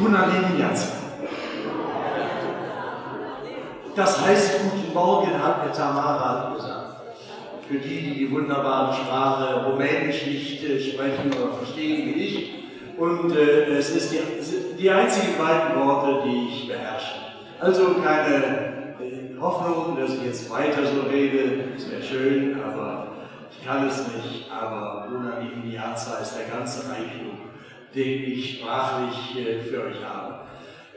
Una Liniaz. Das heißt Guten Morgen, hat mir Tamara gesagt. Für die, die die wunderbare Sprache Rumänisch nicht äh, sprechen oder verstehen wie ich. Und äh, es ist die, die einzigen beiden Worte, die ich beherrsche. Also keine äh, Hoffnung, dass ich jetzt weiter so rede. Das wäre schön, aber ich kann es nicht. Aber Una Liniaza ist der ganze Reichtum, den ich sprachlich äh, für euch habe.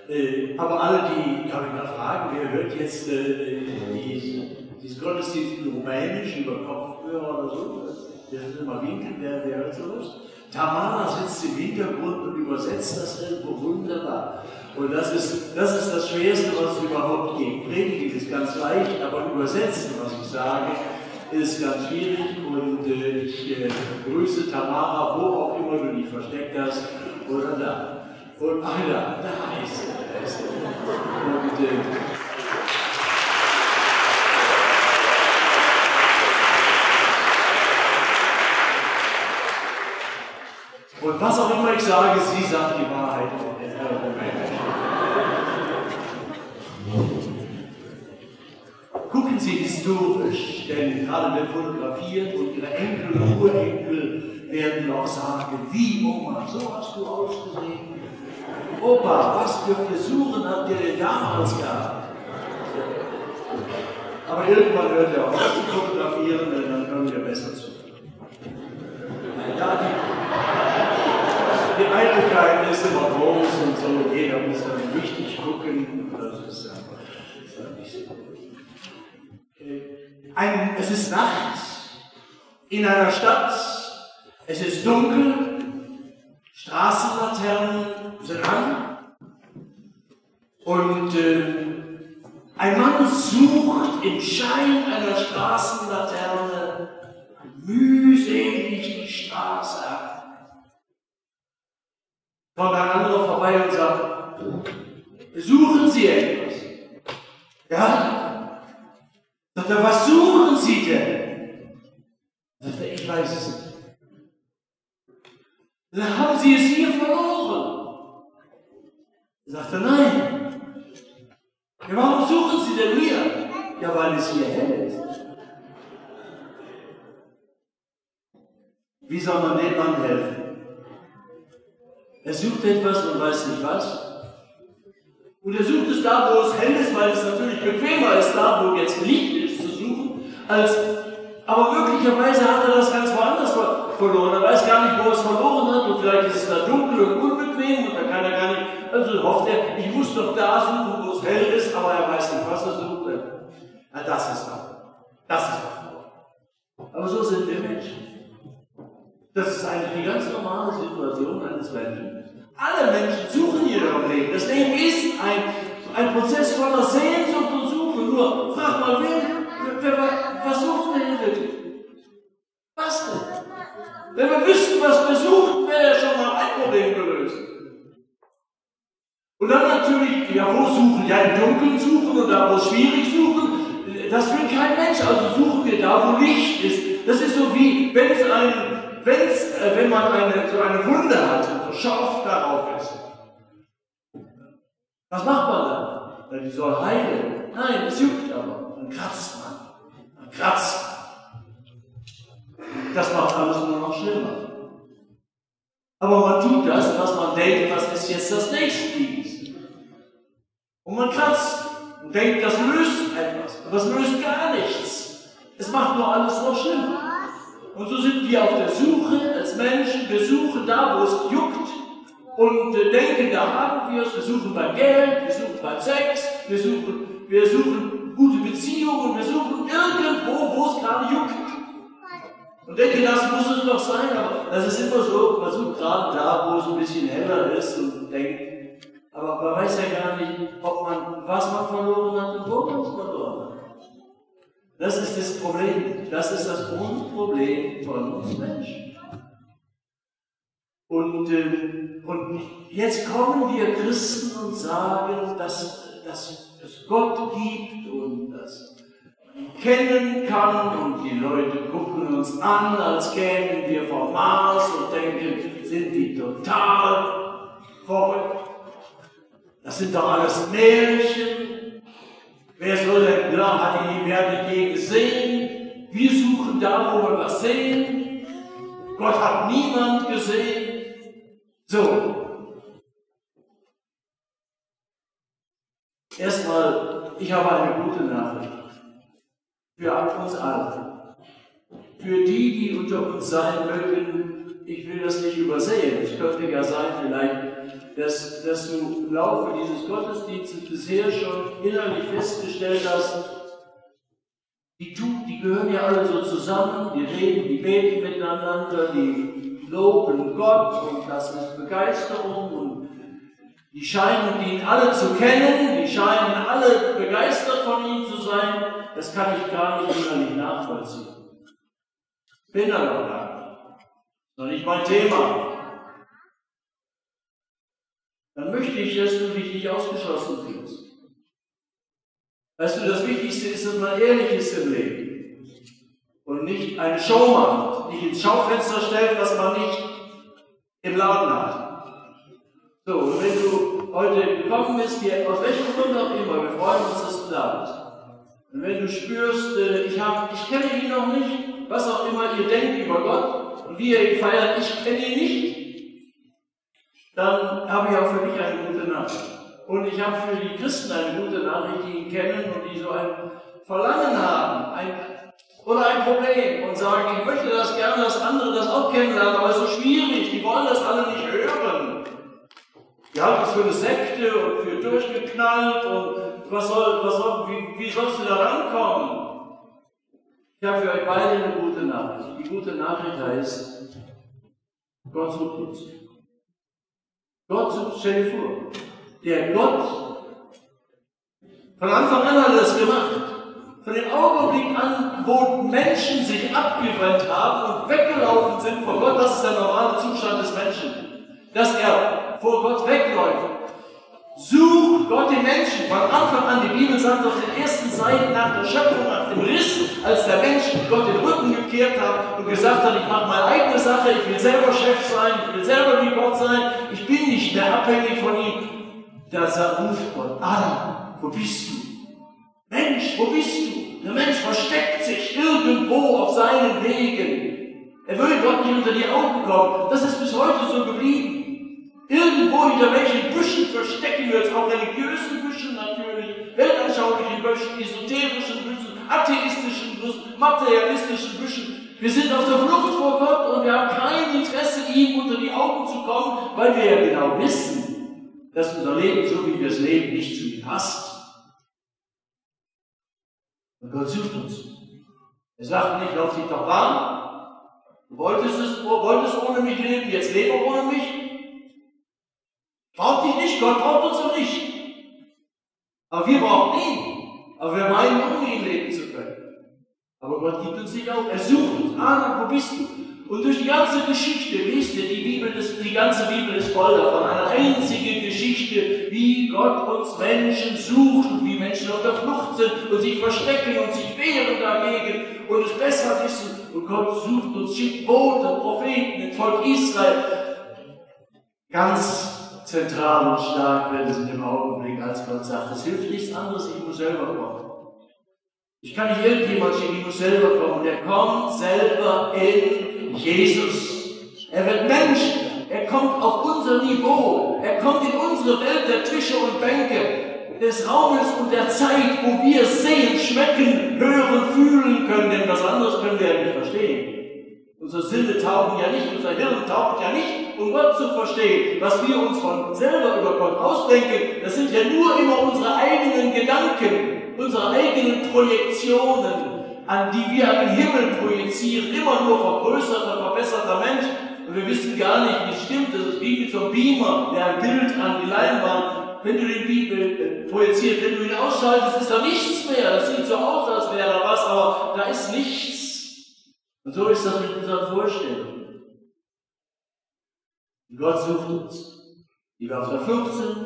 Äh, aber alle, die, kann ich mal fragen, wer hört jetzt äh, diesen, diesen Gottesdienst in Rumänisch über Kopfhörer oder so? Der ist immer winken, wer, wer hört sowas? Tamara sitzt im Hintergrund und übersetzt das irgendwo wunderbar. Und das ist, das ist das Schwerste, was es überhaupt gibt. Predigen ist ganz leicht, aber übersetzen, was ich sage, ist ganz schwierig. Und äh, ich äh, grüße Tamara, wo auch immer du dich versteckt hast, oder da. Und da, da ist er. Da ist er. Und, äh, und was auch immer ich sage, sie sagt die Wahrheit. Gucken Sie historisch, denn gerade wird fotografiert und Ihre Enkel und Urenkel werden noch sagen, wie Oma, so hast du ausgesehen. Opa, was für Frisuren habt ihr denn damals gehabt? Aber irgendwann hört er auf zu fotografieren, denn dann hören wir besser zu. Ja, die, Eitelkeit ist immer groß und so, jeder muss dann richtig gucken. Das ist einfach ist ja nicht so. Ein, es ist Nacht in einer Stadt, es ist dunkel, Straßenlaternen sind an und äh, ein Mann sucht im Schein einer Straßenlaterne mühselig die Straße ab. Kommt ein anderer vorbei und sagt, suchen Sie etwas? Ja? Er, was suchen Sie denn? Sagt er, ich weiß es nicht. Dann haben Sie es hier verloren. Sagt er, nein. Ja, warum suchen Sie denn hier? Ja, weil es hier hell ist. Wie soll man dem Mann helfen? Er sucht etwas und weiß nicht was. Und er sucht es da, wo es hell ist, weil es natürlich bequemer ist, da, wo jetzt Licht ist, als aber möglicherweise hat er das ganz woanders verloren. Er weiß gar nicht, wo er es verloren hat. Und vielleicht ist es da dunkel und unbequem und da kann er gar nicht. Also hofft er, ich muss doch da suchen, wo es hell ist, aber er weiß nicht, was er sucht. Ja, das ist doch. Das ist doch. Aber so sind wir Menschen. Das ist eigentlich die ganz normale Situation eines Menschen. Alle Menschen suchen ihr Leben. Das Leben ist ein, ein Prozess voller Sehnsucht und Suche. Nur frag mal, wer, wer, denn? Was denn? Wenn wir wüssten, was wir suchen, wäre schon mal ein Problem gelöst. Und dann natürlich, ja, wo suchen? Ja, im Dunkeln suchen und da, wo schwierig suchen. Das will kein Mensch. Also suchen wir da, wo Licht ist. Das ist so wie, wenn es ein, wenn's, äh, wenn man eine, so eine Wunde hat, so scharf darauf ist. Was macht man dann? Ja, die soll heilen. Nein, es juckt aber. Dann kratzt man. Kratzt. Das macht alles nur noch schlimmer. Aber man tut das, was man denkt, was ist jetzt das nächste. Und man kratzt und denkt, das löst etwas. Aber es löst gar nichts. Es macht nur alles noch schlimmer. Und so sind wir auf der Suche als Menschen. Wir suchen da, wo es juckt und äh, denken, da haben wir es. Wir suchen beim Geld, wir suchen beim Sex, wir suchen, wir suchen gute Beziehungen, wir suchen irgendwo, wo es gerade juckt. Und denke, das muss es doch sein, aber das ist immer so, man sucht gerade da, wo es ein bisschen heller ist und denkt, aber man weiß ja gar nicht, ob man, was man verloren hat und wo man es verloren hat. Das ist das Problem. Das ist das Grundproblem von uns Menschen. Und, äh, und jetzt kommen wir Christen und sagen, dass, dass es Gott gibt dass kennen kann und die Leute gucken uns an, als kämen wir vom Mars und denken, sind die total verrückt. Das sind doch alles Märchen. Wer soll denn glauben, hat die Werde je gesehen? Wir suchen da, wo wir was sehen. Gott hat niemand gesehen. So. Erstmal, ich habe eine gute Nachricht. Für uns alle. Für die, die unter uns sein mögen, ich will das nicht übersehen. Es könnte ja sein, vielleicht, dass, dass du im Laufe dieses Gottesdienstes bisher schon innerlich festgestellt hast, die, die gehören ja alle so zusammen, die reden, die beten miteinander, die loben Gott und das ist Begeisterung die scheinen ihn alle zu kennen, die scheinen alle begeistert von ihm zu sein. Das kann ich gar nicht innerlich nachvollziehen. Bin da noch gar nicht. Noch nicht mein Thema. Dann möchte ich, dass du dich nicht ausgeschlossen fühlst. Weißt du, das Wichtigste ist, dass man ehrlich ist im Leben und nicht eine Show macht, nicht ins Schaufenster stellt, was man nicht im Laden hat. So, und wenn du heute gekommen bist, hier, aus welchem Grund auch immer, wir freuen uns, dass du da bist. Und wenn du spürst, äh, ich, hab, ich kenne ihn noch nicht, was auch immer ihr denkt über Gott und wie ihr ihn feiert, ich kenne ihn nicht, dann habe ich auch für dich eine gute Nachricht. Und ich habe für die Christen eine gute Nachricht, die ihn kennen und die so ein Verlangen haben, ein, oder ein Problem und sagen, ich möchte das gerne, dass andere das auch kennenlernen, aber es ist so schwierig, die wollen das alle nicht hören. Die halten es für eine Sekte und für durchgeknallt und was soll, was soll, wie, wie sollst du da rankommen? Ich habe für euch beide eine gute Nachricht. Die gute Nachricht heißt, Gott sucht uns. Gott sucht, stell dir vor, der Gott, von Anfang an hat er das gemacht. Von dem Augenblick an, wo Menschen sich abgewandt haben und weggelaufen sind vor Gott, das ist der normale Zustand des Menschen, dass er vor Gott wegläuft. Sucht Gott den Menschen von Anfang an. Die Bibel sagt auf den ersten Seiten nach der Schöpfung, nach dem Riss, als der Mensch Gott den Rücken gekehrt hat und gesagt hat, ich mache meine eigene Sache, ich will selber Chef sein, ich will selber wie Gott sein, ich bin nicht mehr abhängig von ihm. Da ruft Gott, Adam, wo bist du? Mensch, wo bist du? Der Mensch versteckt sich irgendwo auf seinen Wegen. Er will Gott nicht unter die Augen kommen. Das ist bis heute so geblieben. Irgendwo hinter welchen Büschen verstecken wir uns, auch religiösen Büschen natürlich, weltanschaulichen Büschen, esoterischen Büschen, atheistischen Büschen, materialistischen Büschen. Wir sind auf der Flucht vor Gott und wir haben kein Interesse, ihm unter die Augen zu kommen, weil wir ja genau wissen, dass unser Leben, so wie wir es leben, nicht zu ihm passt. Und Gott sucht uns. Er sagt nicht, lauf dich doch warm. Du wolltest es, wolltest ohne mich leben, jetzt lebe ohne mich. Gott braucht uns auch nicht. Aber wir brauchen ihn. Aber wir meinen, ohne ihn leben zu können. Aber Gott gibt uns nicht auf. Er sucht uns. Adam, wo bist du? Und durch die ganze Geschichte, wisst ihr, die Bibel ist, die ganze Bibel ist voll davon. Eine einzige Geschichte, wie Gott uns Menschen sucht und wie Menschen auf der Flucht sind und sich verstecken und sich wehren dagegen und es besser wissen. Und Gott sucht uns, schickt Boten, Propheten, das Volk Israel. Ganz zentral und stark werden sie im Augenblick, als Gott sagt, es hilft nichts anderes, ich muss selber kommen. Ich kann nicht irgendjemand schicken, ich muss selber kommen. Und er kommt selber in Jesus. Er wird Mensch. Er kommt auf unser Niveau. Er kommt in unsere Welt der Tische und Bänke, des Raumes und der Zeit, wo wir sehen, schmecken, hören, fühlen können. Denn was anderes können wir ja nicht verstehen. Unsere Sinne taugen ja nicht, unser Hirn taugt ja nicht, um Gott zu verstehen. Was wir uns von selber über Gott ausdenken, das sind ja nur immer unsere eigenen Gedanken, unsere eigenen Projektionen, an die wir an den Himmel projizieren. Immer nur vergrößerter, verbesserter Mensch. Und wir wissen gar nicht, wie es stimmt. Das ist wie so ein Beamer, der ein Bild an die Leinwand wenn du den Bibel projizierst, wenn du ihn ausschaltest, ist da nichts mehr. Das sieht so aus, als wäre da was, aber da ist nichts. Und so ist das mit unseren Vorstellungen. Gott sucht uns. Die wir auf der Flucht sind.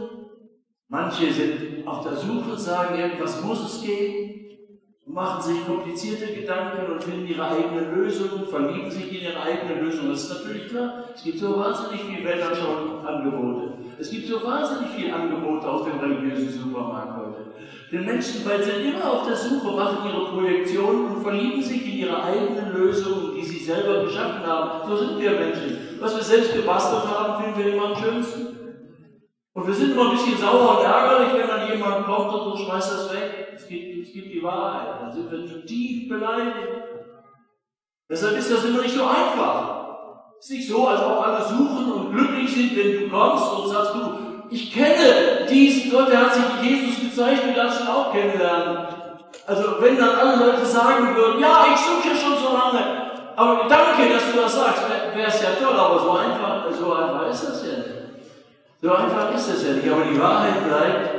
Manche sind auf der Suche und sagen, irgendwas muss es geben. Und machen sich komplizierte Gedanken und finden ihre eigene Lösung, verlieben sich in ihre eigene Lösung. Das ist natürlich klar. Es gibt so wahnsinnig viele Weltanschauungsangebote. Es gibt so wahnsinnig viel Angebote auf dem religiösen Supermarkt heute. Den Menschen, weil sie immer auf der Suche machen ihre Projektionen und verlieben sich in ihre eigenen Lösungen, die sie selber geschaffen haben. So sind wir Menschen. Was wir selbst gebastelt haben, finden wir immer am schönsten. Und wir sind immer ein bisschen sauer und ärgerlich, wenn dann jemand kommt und so schmeißt das weg. Es gibt, es gibt die Wahrheit. Dann sind wir tief beleidigt. Deshalb ist das immer nicht so einfach. Es ist nicht so, als ob alle suchen und glücklich sind, wenn du kommst und sagst, du, ich kenne diesen Gott, der hat sich in Jesus darfst ihn auch kennenlernen. Also wenn dann alle Leute sagen würden, ja, ich suche schon so lange, aber danke, dass du das sagst, wäre es ja toll, aber so einfach, so einfach ist das ja nicht. So einfach ist es ja nicht. Aber die Wahrheit bleibt,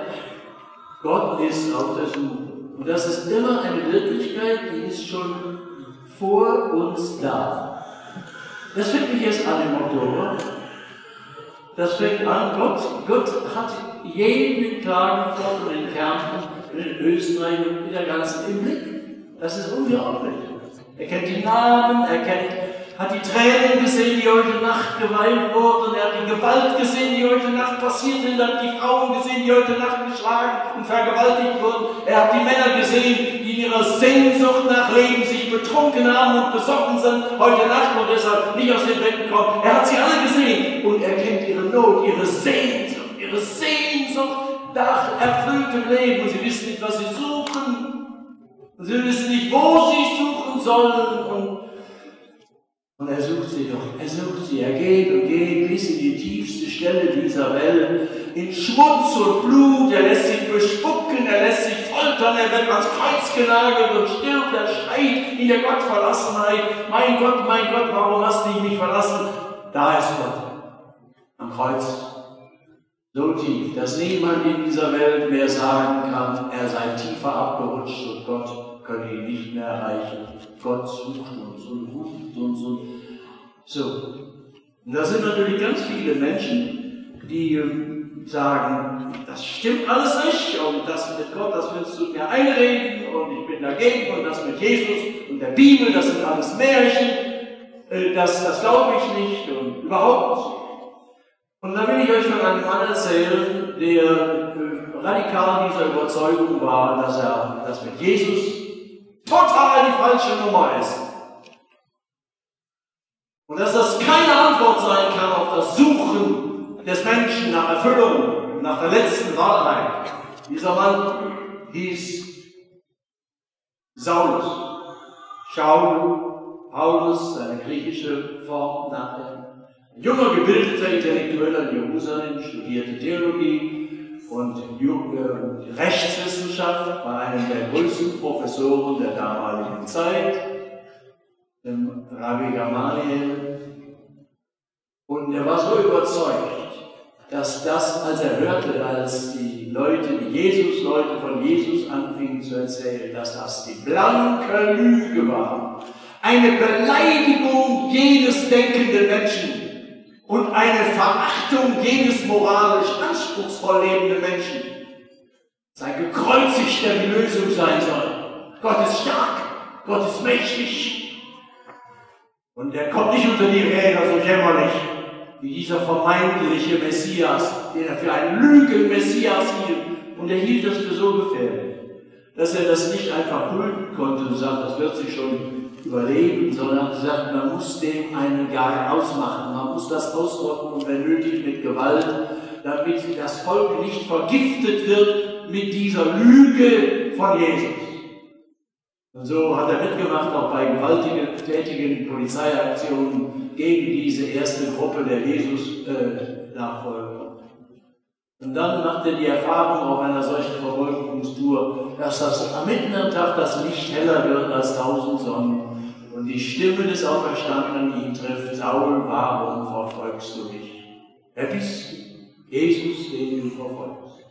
Gott ist auf der Suche. Und das ist immer eine Wirklichkeit, die ist schon vor uns da. Das fängt nicht erst an im Oktober. Das fängt an, Gott, Gott hat jeden Klagenfurt und in Kärnten, in Österreich und in der ganzen im Blick. Das ist unglaublich. Er kennt die Namen, er kennt hat die Tränen gesehen, die heute Nacht geweint wurden, er hat die Gewalt gesehen, die heute Nacht passiert ist, er hat die Frauen gesehen, die heute Nacht geschlagen und vergewaltigt wurden, er hat die Männer gesehen, die in ihrer Sehnsucht nach Leben sich betrunken haben und besoffen sind heute Nacht und deshalb nicht aus den Betten kommen. Er hat sie alle gesehen und er kennt ihre Not, ihre Sehnsucht, ihre Sehnsucht nach erfülltem Leben. Und sie wissen nicht, was sie suchen. Und sie wissen nicht, wo sie suchen sollen. Und und er sucht sie doch, er sucht sie, er geht und geht bis in die tiefste Stelle dieser Welt, in Schmutz und Blut, er lässt sich bespucken, er lässt sich foltern, er wird ans Kreuz genagelt und stirbt, er schreit in der Gottverlassenheit, mein Gott, mein Gott, warum hast du mich verlassen? Da ist Gott, am Kreuz, so tief, dass niemand in dieser Welt mehr sagen kann, er sei tiefer abgerutscht und Gott könne ihn nicht mehr erreichen. Gott sucht uns und ruft uns und so. Und da sind natürlich ganz viele Menschen, die ähm, sagen, das stimmt alles nicht und das mit Gott, das willst du mir einreden und ich bin dagegen und das mit Jesus und der Bibel, das sind alles Märchen, äh, das, das glaube ich nicht und überhaupt. Und da will ich euch von einem Mann erzählen, der äh, radikal dieser Überzeugung war, dass er das mit Jesus total die falsche Nummer ist. Und dass das keine Antwort sein kann auf das Suchen des Menschen nach Erfüllung, nach der letzten Wahrheit. Dieser Mann hieß Saulus. Shaul, Paulus, seine griechische Form nachher. Ein junger, gebildeter Intellektueller in Jerusalem, studierte Theologie, und äh, Rechtswissenschaft bei einem der größten Professoren der damaligen Zeit, dem Rabbi Gamaliel. Und er war so überzeugt, dass das, als er hörte, als die Leute, die Jesus-Leute von Jesus anfingen zu erzählen, dass das die blanke Lüge war, eine Beleidigung jedes denkenden Menschen und eine Verachtung jedes moralisch anspruchsvoll lebenden Menschen. Sei gekreuzigt, der die Lösung sein soll. Gott ist stark, Gott ist mächtig. Und er kommt nicht unter die Räder so jämmerlich wie dieser vermeintliche Messias, den er für einen Lügen-Messias hielt. Und er hielt das für so gefährlich, dass er das nicht einfach dulden konnte und sagt, das wird sich schon überleben, sondern hat gesagt, man muss dem einen Gar ausmachen, man muss das ausrotten und wenn nötig mit Gewalt, damit das Volk nicht vergiftet wird mit dieser Lüge von Jesus. Und so hat er mitgemacht, auch bei gewaltigen, tätigen Polizeiaktionen gegen diese erste Gruppe der Jesus-Nachfolger. Äh, und dann machte die Erfahrung auf einer solchen Verfolgungstour, dass das mitten am Tag das Licht heller wird als tausend Sonnen und die Stimme des Auferstandenen ihn trifft, Saul, warum verfolgst du mich? Wer bist du? Jesus, den du verfolgst.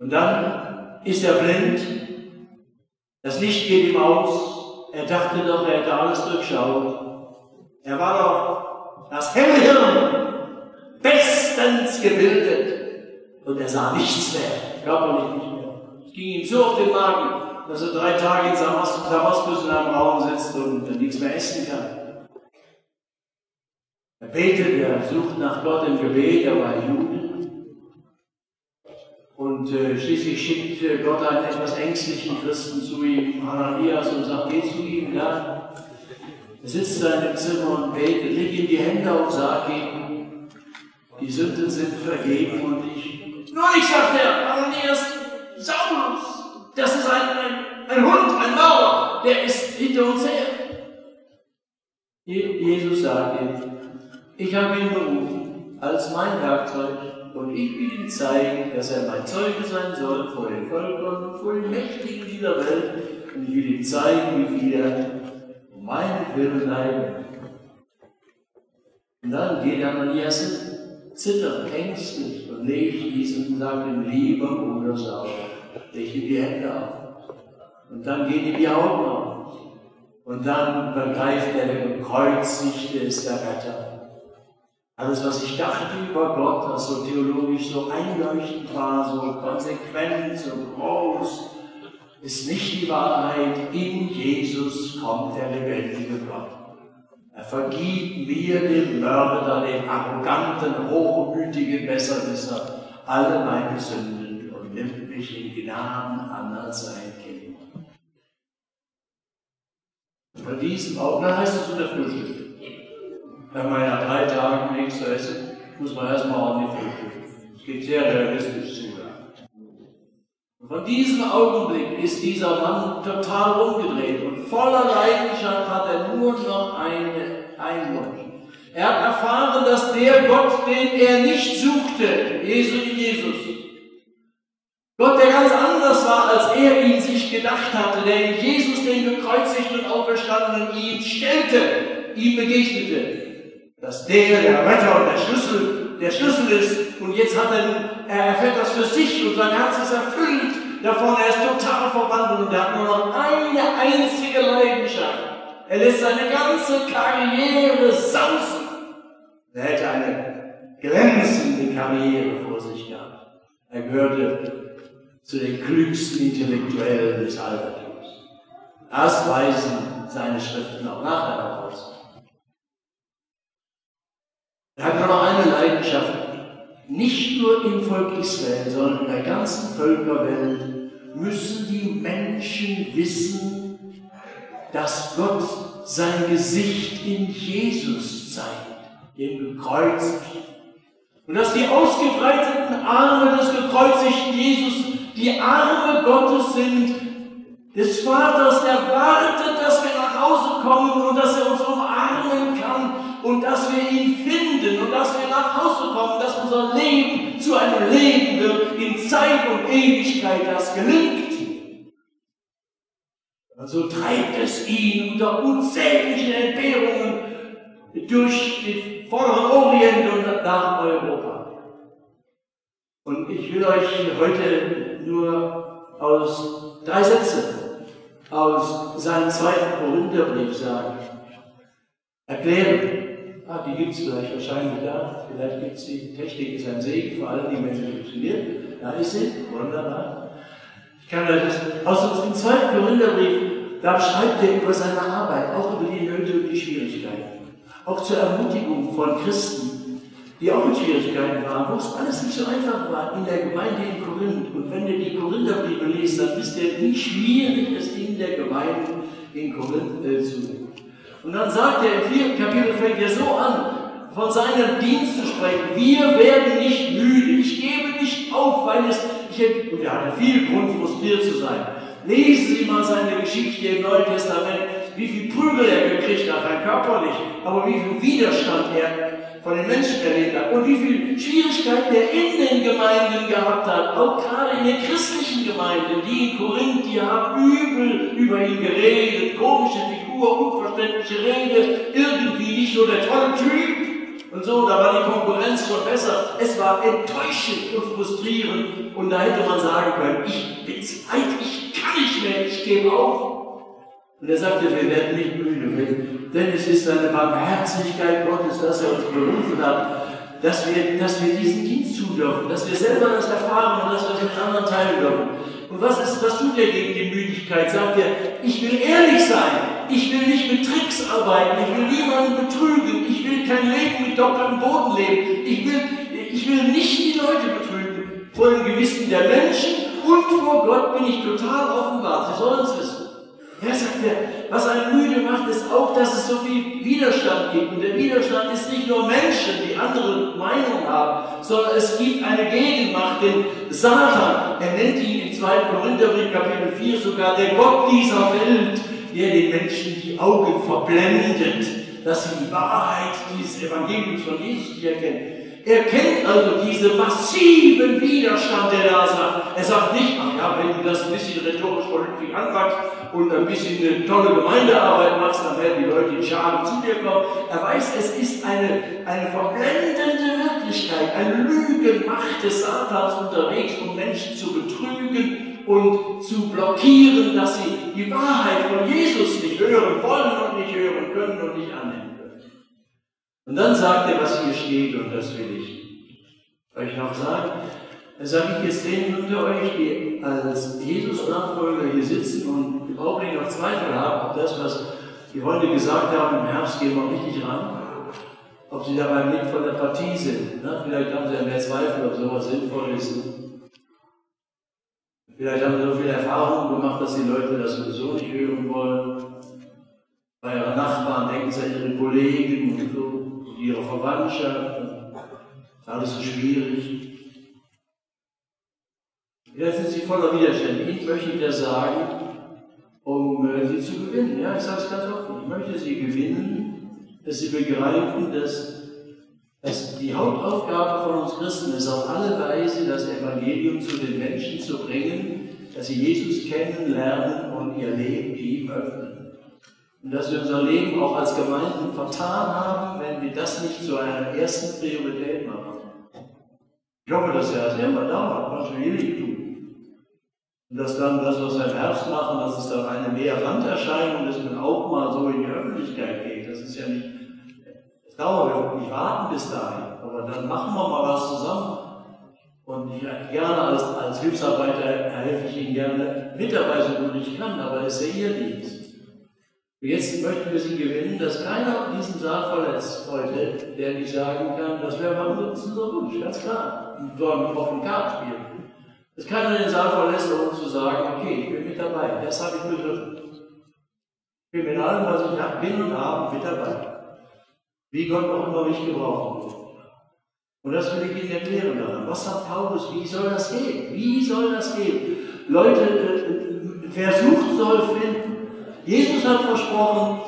Und dann ist er blind, das Licht geht ihm aus, er dachte doch, er hätte alles durchschaut. Er war doch das Hellhirn, bestens gebildet. Und er sah nichts mehr, körperlich nicht mehr. Es ging ihm so auf den Magen, dass er drei Tage in Damaskus in einem Raum sitzt und nichts mehr essen kann. Er betet, er sucht nach Gott im Gebet, er war Jude. Und äh, schließlich schickt äh, Gott einen etwas ängstlichen Christen zu ihm, Hananias, und sagt, geh zu ihm, ja. Er sitzt in dem Zimmer und betet, leg ihm die Hände auf, sag ihm, die Sünden sind vergeben und ich. Nur nicht, sagt er, Hananias, Saulus, das ist ein, ein, ein Hund, ein Mauer, der ist hinter uns her. Jesus sagt ihm, ich habe ihn berufen als mein Werkzeug und ich will ihm zeigen, dass er mein Zeuge sein soll vor den Völkern und vor den Mächtigen dieser Welt und ich will ihm zeigen, wie viel er um meinetwillen leiden. Und dann geht Ananias zitternd, ängstlich und legt diesen und sagt ihm, lieber Bruder Saul, ihm die Hände auf. Und dann gehen ihm die Augen auf. Und dann begreift er, der Gekreuzigte ist der Retter. Alles, was ich dachte über Gott, was so theologisch so einleuchtend war, so konsequent, so groß, ist nicht die Wahrheit. In Jesus kommt der lebendige Gott. Er vergibt mir, dem Mörder, dem arroganten, hochmütigen Besserwisser, alle meine Sünden mich in Gnaden an als sein Kind. Von diesem dann heißt es unter Frühstück. Wenn man ja drei Tage nichts zu essen, muss man erstmal ordentlich frühstücken. Es geht sehr realistisch zu. Und von diesem Augenblick ist dieser Mann total umgedreht und voller Leidenschaft hat er nur noch eine, einen Wunsch. Er hat erfahren, dass der Gott, den er nicht suchte, Jesus, Jesus, Gott, der ganz anders war, als er ihn sich gedacht hatte, der in Jesus, den gekreuzigten und auferstandenen, ihn stellte, ihm begegnete, dass der der Retter und der Schlüssel, der Schlüssel ist. Und jetzt hat er, er erfährt das für sich und sein Herz ist erfüllt davon, er ist total verwandelt und er hat nur noch eine einzige Leidenschaft. Er lässt seine ganze Karriere sausen. Er hätte eine glänzende Karriere vor sich gehabt. Er gehörte zu den klügsten Intellektuellen des Altertums. Das weisen seine Schriften auch nachher heraus. Er hat nur noch eine Leidenschaft, nicht nur im Volk Israel, sondern in der ganzen Völkerwelt müssen die Menschen wissen, dass Gott sein Gesicht in Jesus zeigt, dem Gekreuzigten. Und dass die ausgebreiteten Arme des gekreuzigten Jesus die Arme Gottes sind, des Vaters, der wartet, dass wir nach Hause kommen und dass er uns umarmen kann und dass wir ihn finden und dass wir nach Hause kommen, dass unser Leben zu einem Leben wird in Zeit und Ewigkeit, das gelingt. Und so treibt es ihn unter unzähligen Entbehrungen durch den vorderen Orient und nach Europa. Und ich will euch heute nur aus drei Sätzen aus seinem zweiten Korintherbrief sagen. Erklären. Ah, die gibt es vielleicht wahrscheinlich da. Vielleicht gibt es die Technik, ist ein Segen, vor allem die Menschen funktioniert. Da ist sie. Wunderbar. Ich kann euch das aus dem zweiten Korintherbrief, da schreibt er über seine Arbeit, auch über die Nöte und die Schwierigkeiten. Auch zur Ermutigung von Christen, die auch in Schwierigkeiten waren, wo es alles nicht so einfach war in der Gemeinde in Korinth. Und wenn ihr die Korintherbriefe liest, dann wisst ihr, wie schwierig es in der Gemeinde in Korinth äh, zu. Und dann sagt er im vierten Kapitel, fängt er so an, von seinem Dienst zu sprechen. Wir werden nicht müde. Ich gebe nicht auf, weil es, ich, und er hatte viel Grund, frustriert zu sein. Lesen Sie mal seine Geschichte im Neuen Testament, wie viel Prügel er gekriegt hat, rein körperlich, aber wie viel Widerstand er von den Menschen erlebt hat und wie viele Schwierigkeiten er in den Gemeinden gehabt hat, auch gerade in den christlichen Gemeinden, die in Korinth, die haben übel über ihn geredet, komische Figur, unverständliche Rede, irgendwie nicht so der tolle Typ und so, da war die Konkurrenz schon besser. Es war enttäuschend und frustrierend und da hätte man sagen können, ich bin zu alt, ich kann nicht mehr, ich gebe auf. Und er sagte, wir werden nicht müde, denn es ist eine Barmherzigkeit Gottes, dass er uns berufen hat, dass wir, dass wir diesen Dienst tun dürfen, dass wir selber das erfahren und dass wir es mit anderen teilen dürfen. Und was, ist, was tut er gegen die Müdigkeit? Sagt er, ich will ehrlich sein. Ich will nicht mit Tricks arbeiten. Ich will niemanden betrügen. Ich will kein Leben mit doppeltem Boden leben. Ich will, ich will nicht die Leute betrügen. Vor dem Gewissen der Menschen und vor Gott bin ich total offenbar. Sie sollen es wissen. Ja, sagt er, was einen müde macht, ist auch, dass es so viel Widerstand gibt. Und der Widerstand ist nicht nur Menschen, die andere Meinungen haben, sondern es gibt eine Gegenmacht, den Satan. Er nennt ihn in 2. Korintherbrief Kapitel 4 sogar der Gott dieser Welt, der den Menschen die Augen verblendet, dass sie die Wahrheit dieses Evangeliums von Jesus nicht erkennen. Er kennt also diesen massiven Widerstand, der da sagt. Er sagt nicht, ach ja, wenn du das ein bisschen rhetorisch vernünftig anpackst und ein bisschen eine tolle Gemeindearbeit machst, dann werden die Leute in Scharen zu dir kommen. Er weiß, es ist eine, eine verblendende Wirklichkeit, eine Lügenmacht des Satans unterwegs, um Menschen zu betrügen und zu blockieren, dass sie die Wahrheit von Jesus nicht hören wollen und nicht hören können und nicht annehmen. Und dann sagt er, was hier steht, und das will ich euch noch sagen. Da sage ich jetzt denen unter euch, die als Jesus-Nachfolger hier sitzen und überhaupt nicht noch Zweifel haben, ob das, was die heute gesagt haben, im Herbst gehen wir richtig ran, ob sie dabei nicht von der Partie sind. Ne? Vielleicht haben sie ja mehr Zweifel, ob sowas sinnvoll ist. Vielleicht haben sie so viel Erfahrung gemacht, dass die Leute das sowieso nicht hören wollen. Bei ihren Nachbarn denken sie an ihre Kollegen und so ihre Verwandtschaft. ist alles so schwierig. Jetzt sind sie voller Widerstände. Ich möchte dir sagen, um äh, sie zu gewinnen. Ja, ich sage es ganz offen. Ich möchte sie gewinnen, dass sie begreifen, dass, dass die Hauptaufgabe von uns Christen ist, auf alle Weise das Evangelium zu den Menschen zu bringen, dass sie Jesus kennenlernen und ihr Leben ihm öffnen. Und dass wir unser Leben auch als Gemeinden vertan haben, wenn wir das nicht zu einer ersten Priorität machen. Ich hoffe, dass er das immer dauert, kontinuierlich tut. Und dass dann das, was wir im Herbst machen, dass es dann eine mehr Randerscheinung ist und auch mal so in die Öffentlichkeit geht. Das ist ja nicht, es dauert, wir nicht warten bis dahin, aber dann machen wir mal was zusammen. Und ich gerne als, als Hilfsarbeiter helfe ich Ihnen gerne mit dabei, so gut ich kann, aber es ist ja Ihr Dienst. Jetzt möchten wir sie gewinnen, dass keiner diesen Saal verlässt heute, der nicht sagen kann, das wäre unser Wunsch, ganz klar. Die sollen mit offenen Karten spielen. Dass keiner den Saal verlässt, um zu sagen, okay, ich bin mit dabei, das habe ich begriffen. Ich bin mit allem, was ich bin und habe, mit dabei. Wie Gott auch immer mich gebrauchen will. Und das will ich Ihnen erklären daran. Was sagt Paulus? Wie soll das gehen? Wie soll das gehen? Leute, äh, wer sucht, soll finden. Jesus hat versprochen,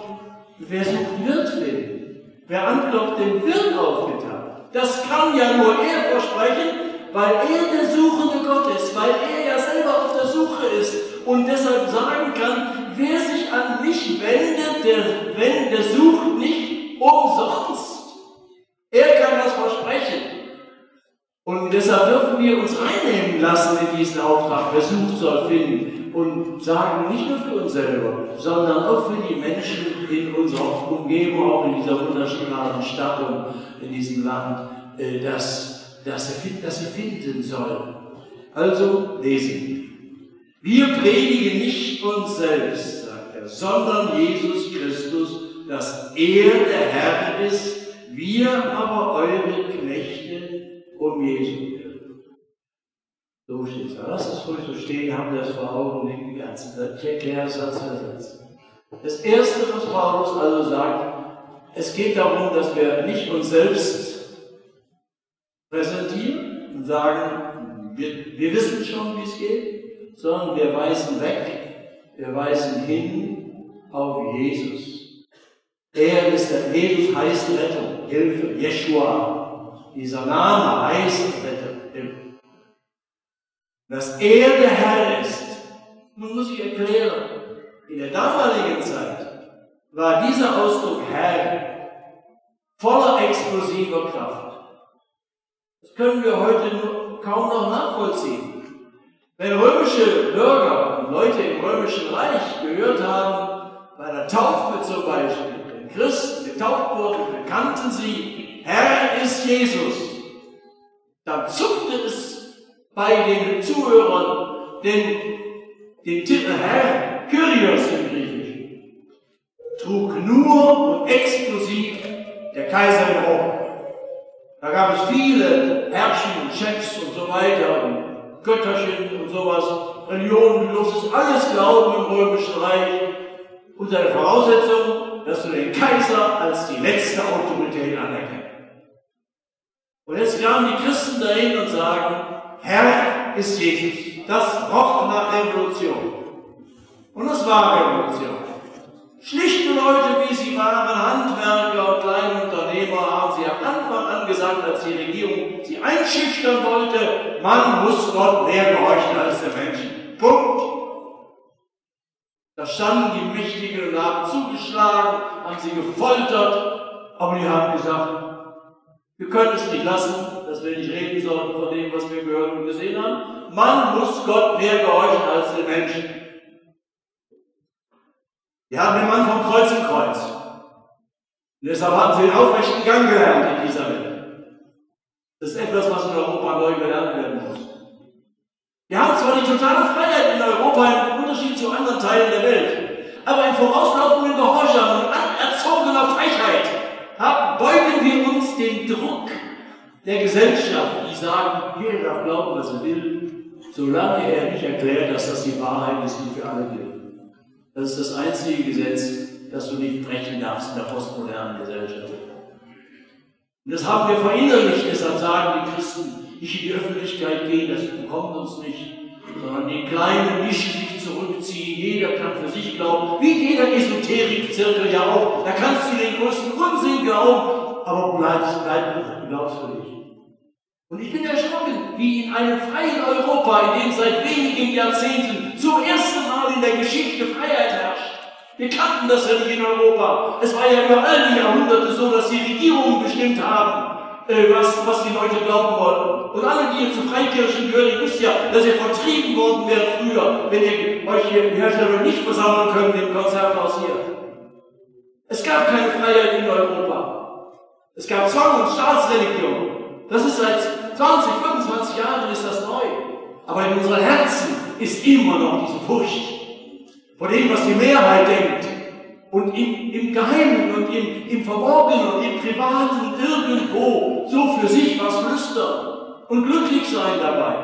wer sucht, wird finden. Wer anklopft, dem wird aufgetan. Das kann ja nur er versprechen, weil er der suchende Gott ist, weil er ja selber auf der Suche ist und deshalb sagen kann, wer sich an mich wendet, der, wenn, der sucht nicht umsonst. Er kann das versprechen. Und deshalb dürfen wir uns reinnehmen lassen in diesen Auftrag, wer sucht, soll finden und sagen nicht nur für uns selber, sondern auch für die Menschen in unserer Umgebung, auch in dieser wunderschönen Stadt und in diesem Land, äh, dass, dass, sie, dass sie finden sollen. Also lesen. Wir predigen nicht uns selbst, sagt er, sondern Jesus Christus, dass er der Herr ist, wir aber eure Knechte um Jesus so steht es. Lass es ruhig so stehen, haben wir das vor Augen, den ganzen Ich erkläre Satz für Satz. Das Erste, was Paulus also sagt, es geht darum, dass wir nicht uns selbst präsentieren und sagen, wir, wir wissen schon, wie es geht, sondern wir weisen weg, wir weisen hin auf Jesus. Er ist der, Jesus heißt Rettung, Hilfe, Jeshua. Dieser Name heißt Rettung, dass er der Herr ist. Nun muss ich erklären, in der damaligen Zeit war dieser Ausdruck Herr voller explosiver Kraft. Das können wir heute kaum noch nachvollziehen. Wenn römische Bürger und Leute im römischen Reich gehört haben, bei der Taufe zum Beispiel, wenn Christen getauft wurden, bekannten sie, Herr ist Jesus, dann zuckte es bei den Zuhörern den, den Titel Herr, Kyrios im Griechischen. trug nur und exklusiv der Kaiser in Rom. Da gab es viele Herrschen und Chefs und so weiter und Götterchen und sowas, Religionen, du durftest alles glauben im Römischen Reich unter der Voraussetzung, dass du den Kaiser als die letzte Autorität anerkennst. Und jetzt kamen die Christen dahin und sagen, Herr ist Jesus. Das roch nach Revolution. Und es war Revolution. Schlichte Leute, wie sie waren, Handwerker und kleine Unternehmer, haben sie am Anfang an gesagt, als die Regierung sie einschüchtern wollte, man muss Gott mehr gehorchen als der Mensch. Punkt. Da standen die Mächtigen und haben zugeschlagen, haben sie gefoltert, aber die haben gesagt, wir können es nicht lassen, dass wir nicht reden sollten von dem, was wir gehört und gesehen haben. Man muss Gott mehr gehorchen als den Menschen. Wir haben den Mann vom Kreuz im Kreuz. Und deshalb haben sie den aufrechten Gang gelernt in dieser Welt. Das ist etwas, was in Europa neu gelernt werden muss. Wir haben zwar die totale Freiheit in Europa im Unterschied zu anderen Teilen der Welt, aber in vorauslaufendem Gehorsam und anerzogener Frechheit beugen wir uns dem Druck der Gesellschaft, die sagen, jeder darf glauben, was er will, solange er nicht erklärt, dass das die Wahrheit ist, die für alle gilt. Das ist das einzige Gesetz, das du nicht brechen darfst in der postmodernen Gesellschaft. Und das haben wir verinnerlicht, deshalb sagen die Christen, nicht in die Öffentlichkeit gehen, das bekommt uns nicht, sondern die kleinen Nischen sich zurückziehen, jeder kann für sich glauben, wie jeder Esoterik-Zirkel ja auch, da kannst du den größten Unsinn glauben, aber bleibst, bleib, glaubst du nicht. Und ich bin erschrocken, wie in einem freien Europa, in dem seit wenigen Jahrzehnten zum ersten Mal in der Geschichte Freiheit herrscht. Wir kannten das ja nicht in Europa. Es war ja über all die Jahrhunderte so, dass die Regierungen bestimmt haben, äh, was, was die Leute glauben wollten. Und alle, die jetzt zu Freikirchen gehören, ihr wisst ja, dass ihr vertrieben worden wärt früher, wenn ihr euch hier im Hersteller nicht versammeln könnt im Konzerthaus hier. Es gab keine Freiheit in Europa. Es gab Zwang und Staatsreligion. Das ist seit 20, 25 Jahren ist das neu. Aber in unseren Herzen ist immer noch diese Furcht vor dem, was die Mehrheit denkt und im, im Geheimen und im, im Verborgenen und im Privaten irgendwo so für sich was flüstern und glücklich sein dabei.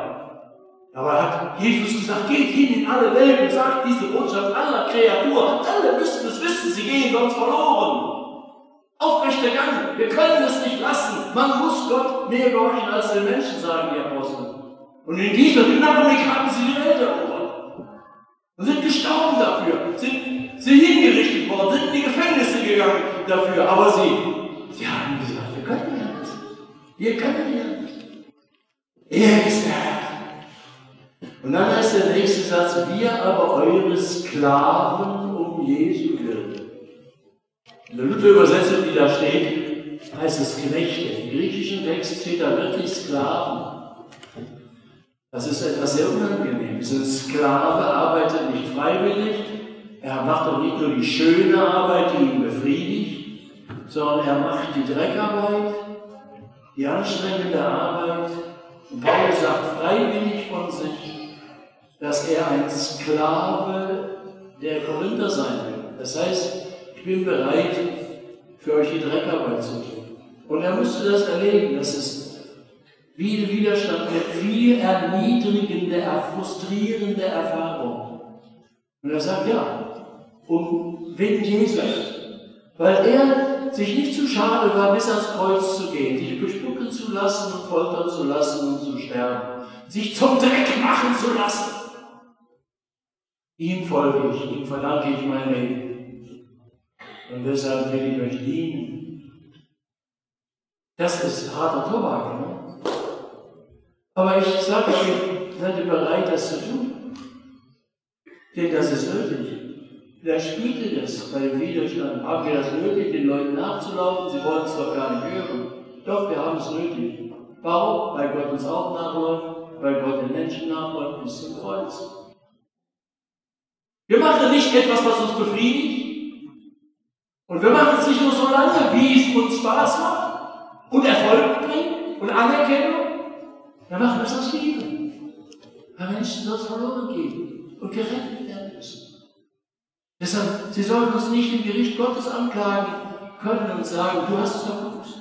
Aber hat Jesus gesagt, geht hin in alle Welt und sagt diese Botschaft aller Kreaturen. Alle müssen es wissen, sie gehen sonst verloren. Aufrechter Gang, wir können es nicht lassen. Man muss Gott mehr gehorchen als den Menschen, sagen die Apostel. Und in dieser Dynamik haben sie die Welt erobert. Und sind gestorben dafür, sind sind hingerichtet worden, sind in die Gefängnisse gegangen dafür. Aber sie, sie haben gesagt, wir können ja nicht. Wir können ja nicht. Er ist der Herr. Und dann heißt der nächste Satz, wir aber eure Sklaven um Jesu. In der Luther-Übersetzung, die da steht, heißt es Knechte. Im griechischen Text steht da wirklich Sklaven. Das ist etwas sehr Unangenehmes. Ein Sklave arbeitet nicht freiwillig, er macht doch nicht nur die schöne Arbeit, die ihn befriedigt, sondern er macht die Dreckarbeit, die anstrengende Arbeit. Und Paulus sagt freiwillig von sich, dass er ein Sklave der Korinther sein will. Das heißt, ich bin bereit, für euch die Dreckarbeit zu tun. Und er musste das erleben, dass es viel Widerstand gibt, viel erniedrigende, frustrierende Erfahrung. Und er sagt, ja, um wegen Jesus. Weil er sich nicht zu schade war, bis ans Kreuz zu gehen, sich bespucken zu lassen und foltern zu lassen und zu sterben, sich zum Dreck machen zu lassen. Ihm folge ich, ihm verdanke ich mein Leben. Und deshalb will ich euch dienen. Das ist harter Tobak, ne? Aber ich sage euch, seid ihr bereit, das zu tun? Denn das ist nötig. Wer ihr das bei dem Widerstand? Haben wir das nötig, den Leuten nachzulaufen? Sie wollen es doch gar nicht hören. Doch, wir haben es nötig. Warum? Weil Gott uns auch nachläuft, weil Gott den Menschen nachläuft bis zum Kreuz. Wir machen nicht etwas, was uns befriedigt. Und wir machen es nicht nur so lange, wie es uns Spaß macht und Erfolg bringt und Anerkennung. Wir machen es aus Liebe. Weil Menschen sonst verloren gehen und gerettet werden müssen. Deshalb, sie sollen uns nicht im Gericht Gottes anklagen können und sagen, du hast es doch gewusst.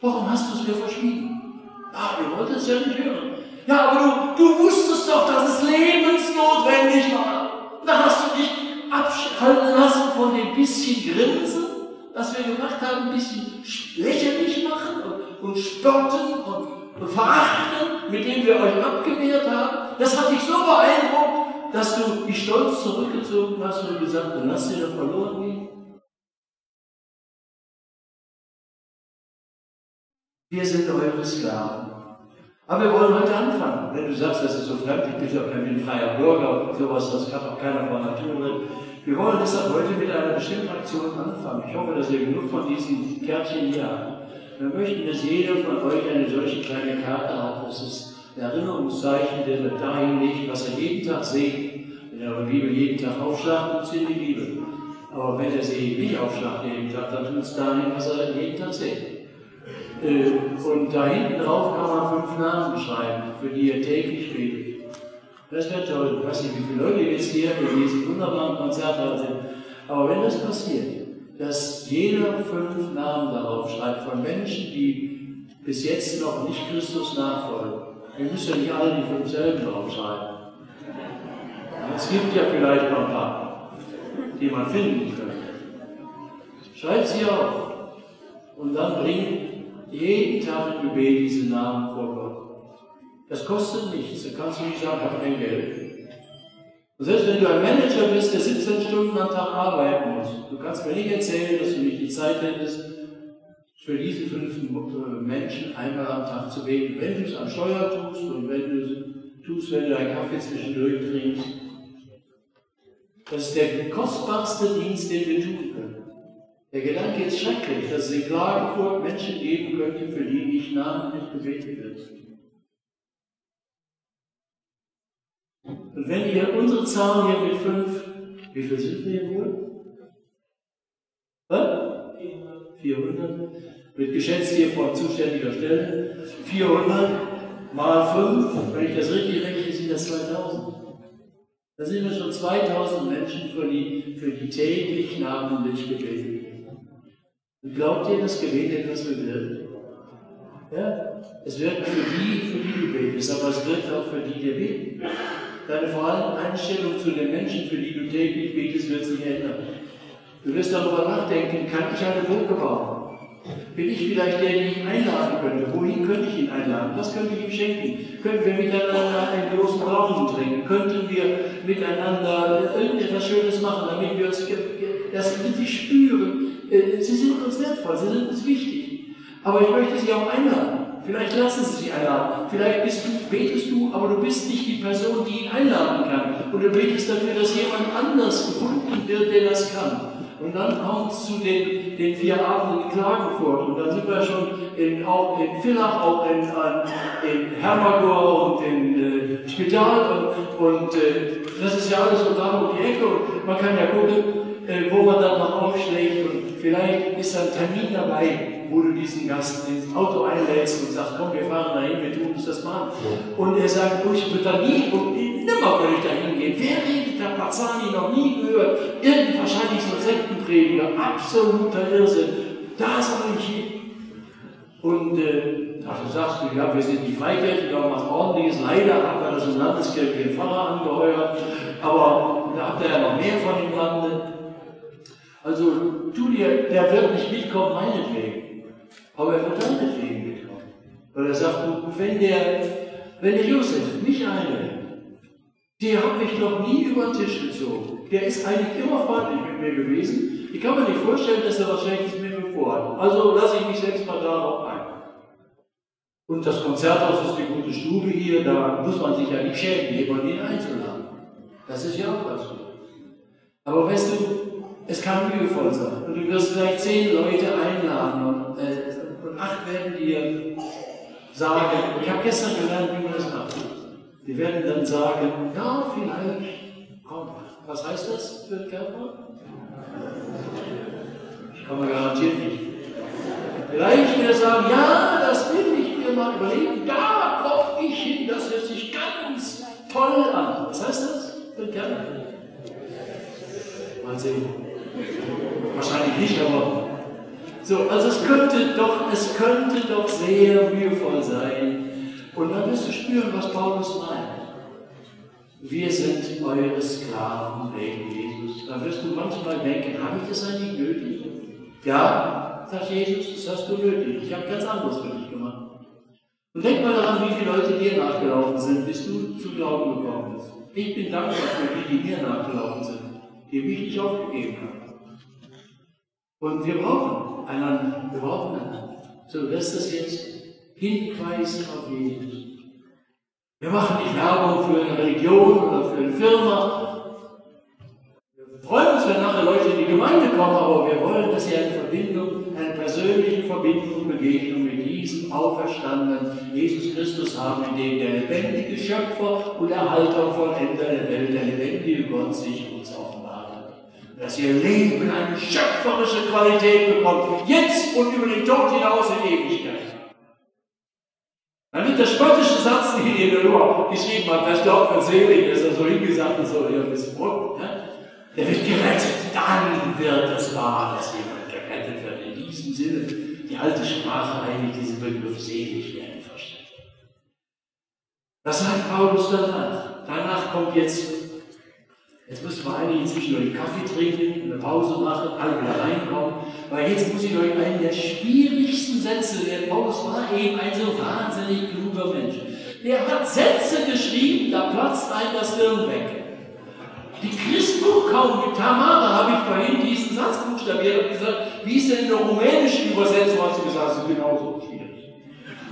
Warum hast du es mir verschwiegen? Ah, ihr wollt es ja nicht hören. Ja, aber du, du wusstest doch, dass es lebensnotwendig war. Da hast du dich abhalten lassen von dem bisschen Grinsen, das wir gemacht haben, ein bisschen lächerlich machen und, und spotten und, und verachten, mit dem wir euch abgewehrt haben. Das hat dich so beeindruckt, dass du dich stolz zurückgezogen hast und gesagt, dann lass dir doch verloren gehen. Wir sind eure Sklaven. Aber wir wollen heute anfangen. Wenn du sagst, das ist so fremd, ich bin doch kein freier Bürger, sowas, das kann auch keiner von Natur. Wir wollen deshalb heute mit einer bestimmten Aktion anfangen. Ich hoffe, dass ihr genug von diesen Kärtchen hier habt. Wir möchten, dass jeder von euch eine solche kleine Karte hat. Das ist ein Erinnerungszeichen, der wird dahin legt, was er jeden Tag sieht. Wenn er eure Bibel jeden Tag aufschlagt, tut es in die Bibel. Aber wenn er sie nicht aufschlagt jeden Tag, dann tut es dahin, was er jeden Tag sieht. Äh, und da hinten drauf kann man fünf Namen schreiben, für die ihr täglich betet. Das wäre toll. Ich weiß nicht, wie viele Leute jetzt hier in diesem wunderbaren Konzert sind. Aber wenn das passiert, dass jeder fünf Namen darauf schreibt von Menschen, die bis jetzt noch nicht Christus nachfolgen. Wir müssen ja nicht alle die fünf selben draufschreiben. Es gibt ja vielleicht noch ein paar, die man finden könnte. Schreibt sie auf und dann bringt jeden Tag im Gebet diese Namen vor Gott. Das kostet nichts. Da kannst du nicht sagen, ich habe kein Geld. Und selbst wenn du ein Manager bist, der 17 Stunden am Tag arbeiten muss, du kannst mir nicht erzählen, dass du nicht die Zeit hättest, für diese fünf Menschen einmal am Tag zu beten, wenn du es am Steuer tust und wenn du es tust, wenn du einen Kaffee zwischendurch trinkst. Das ist der kostbarste Dienst, den wir tun. Der Gedanke ist schrecklich, dass es in Klagenfurt Menschen geben könnte, für die nicht namentlich gebetet wird. Und wenn ihr unsere Zahl hier mit fünf, wie viel sind wir hier wohl? Was? 400. Wird geschätzt hier von zuständiger Stelle. 400 mal 5, wenn ich das richtig rechne, sind das 2000. Da sind wir schon 2000 Menschen, für die, für die täglich namentlich gebetet und glaubt ihr, dass Gebet etwas bewirkt? Ja? Es wirkt für die, für die du betest, aber es wirkt auch für die, die beten. Deine vor allem Einstellung zu den Menschen, für die du täglich betest, wird sich ändern. Du wirst darüber nachdenken, kann ich eine Brücke bauen? Bin ich vielleicht der, der ihn einladen könnte? Wohin könnte ich ihn einladen? Was könnte ich ihm schenken? Könnten wir miteinander einen großen Brauchen trinken? Könnten wir miteinander irgendetwas Schönes machen, damit wir uns das sie spüren, äh, sie sind uns wertvoll, sie sind uns wichtig. Aber ich möchte Sie auch einladen. Vielleicht lassen Sie sich einladen. Vielleicht bist du, betest du, aber du bist nicht die Person, die ihn einladen kann. Und du betest dafür, dass jemand anders gefunden wird, der das kann. Und dann kommt es zu den, den vier Abenden in Klagenfurt. Und dann sind wir schon in, auch in Villach, auch in, in Hermagor und in äh, Spital. Und, und äh, das ist ja alles so da um die Ecke. Und man kann ja gucken, äh, wo man dann noch aufschlägt und vielleicht ist ein Termin dabei, wo du diesen Gast ins Auto einlädst und sagst, komm, wir fahren dahin, wir tun uns das mal. Und er sagt, oh, ich würde da nie und nimmer würde ich da hingehen. Wer redet da Pazzani noch nie gehört? Irgend wahrscheinlich so ein Sektenprediger, absoluter Irrsinn. Da soll ich hin. Und äh, dafür sagst du, ja, wir sind die Freikirche, wir haben was ordentliches. Leider haben wir das im Landeskirche den Pfarrer angeheuert, aber da habt ihr ja noch mehr von dem Lande. Also tu dir, der wird nicht mitkommen, meinetwegen. Aber er wird deinetwegen mitkommen. Weil er sagt, wenn der, wenn der Josef mich einlädt, der hat mich noch nie über den Tisch gezogen. Der ist eigentlich immer freundlich mit mir gewesen. Ich kann mir nicht vorstellen, dass er was Schlechtes mit mir vorhat. Also lasse ich mich selbst mal darauf ein. Und das Konzerthaus ist die gute Stube hier, da muss man sich ja nicht schämen, jemanden einzuladen. Das ist ja auch gut. Aber weißt du, es kann mühevoll sein. Und du wirst vielleicht zehn Leute einladen und, äh, und acht werden dir sagen, ich habe gestern gelernt, wie man das macht. Die werden dann sagen, ja, vielleicht, komm, was heißt das für Körper? Ich komme garantiert nicht. Vielleicht wird er sagen, ja, das will ich mir mal überlegen, da komme ich hin, das hört sich ganz toll an. Was heißt das für Körper? Mal sehen. Wahrscheinlich nicht, aber. So, also es könnte doch, es könnte doch sehr mühevoll sein. Und dann wirst du spüren, was Paulus meint. Wir sind eure Sklaven wegen Jesus. Da wirst du manchmal denken, habe ich das eigentlich nötig? Ja, sagt Jesus, das hast du nötig. Ich habe ganz anderes für dich gemacht. Und denk mal daran, wie viele Leute dir nachgelaufen sind, bis du zu Glauben gekommen bist. Ich bin dankbar für die, die mir nachgelaufen sind, die mich nicht aufgegeben haben. Und wir brauchen einander. Wir brauchen einander. So, lässt das jetzt hinweisen auf Jesus. Wir machen nicht Werbung für eine Religion oder für eine Firma. Wir freuen uns, wenn nachher Leute in die Gemeinde kommen, aber wir wollen, dass sie eine Verbindung, eine persönliche Verbindung, Begegnung mit diesem auferstandenen Jesus Christus haben, in dem der lebendige Schöpfer und Erhalter und Vollender der Welt, der lebendige Gott sich uns offenbart. Dass ihr Leben eine schöpferische Qualität bekommt, jetzt und über den Tod hinaus in Ewigkeit. Dann wird der spöttische Satz, den ihr nur geschrieben habt, wer glaubt, wird selig, ist er so hingesagt und so, ja, bis Brot, ja? der wird gerettet. Dann wird es wahr, dass jemand gerettet wird. In diesem Sinne, die alte Sprache eigentlich diesen Begriff selig werden versteht. Das sagt Paulus danach. Danach kommt jetzt Jetzt müssen wir einige zwischendurch Kaffee trinken, eine Pause machen, alle wieder reinkommen, weil jetzt muss ich euch einen der schwierigsten Sätze, der Paulus war eben ein so wahnsinnig kluger Mensch. Der hat Sätze geschrieben, da platzt einem das Hirn weg. Die Christbuch kaum mit Tamara habe ich vorhin diesen Satz buchstabiert und gesagt, wie ist denn in der rumänischen Übersetzung? Hat sie gesagt, es ist genauso schwierig.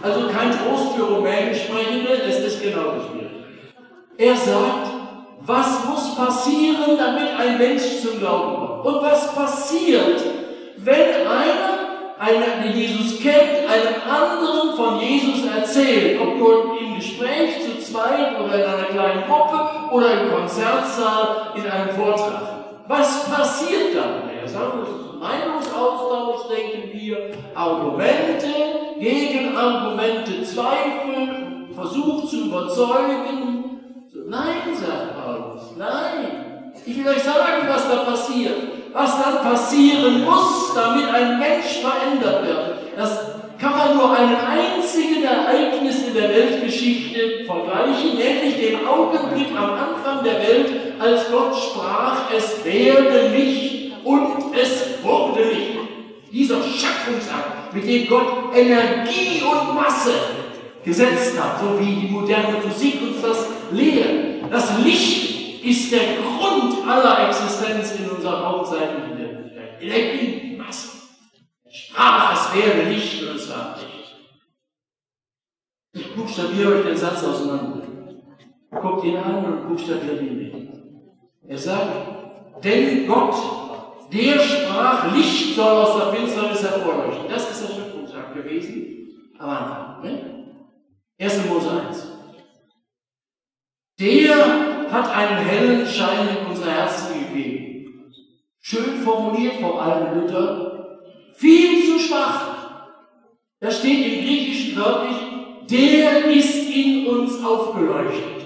Also kein Trost für Rumänisch Sprechende, es ist genauso schwierig. Er sagt, was muss passieren, damit ein Mensch zum Glauben kommt? Und was passiert, wenn einer, einer, der Jesus kennt, einem anderen von Jesus erzählt, ob nur im Gespräch zu zweit oder in einer kleinen Gruppe oder im Konzertsaal in einem Vortrag? Was passiert dann? Er sagt, das ist Meinungsaustausch, denken wir, Argumente gegen Argumente, Zweifel, Versuch zu überzeugen, Nein, sagt Paulus, nein. Ich will euch sagen, was da passiert. Was dann passieren muss, damit ein Mensch verändert wird. Das kann man nur einem einzigen Ereignis in der Weltgeschichte vergleichen, nämlich dem Augenblick am Anfang der Welt, als Gott sprach, es werde Licht und es wurde Licht. Dieser Schöpfungsakt, mit dem Gott Energie und Masse gesetzt hat, so wie die moderne Physik uns das lehrt. Das Licht ist der Grund aller Existenz in unserer hauptzeitlichen Wirklichkeit. Energie, Masse. Sprach, es wäre Licht und es war Licht. Ich buchstabiere euch den Satz auseinander. Guckt ihn an und buchstabiert ihn nicht. Er sagt, denn Gott, der sprach, Licht soll aus der Finsternis hervorleuchten. Das ist der Schöpfungsakt gewesen am Anfang. Ne? 1. Mose 1. Der hat einen hellen Schein in unser Herzen gegeben. Schön formuliert vom alten Luther. Viel zu schwach. Da steht im Griechischen wörtlich, der ist in uns aufgeleuchtet.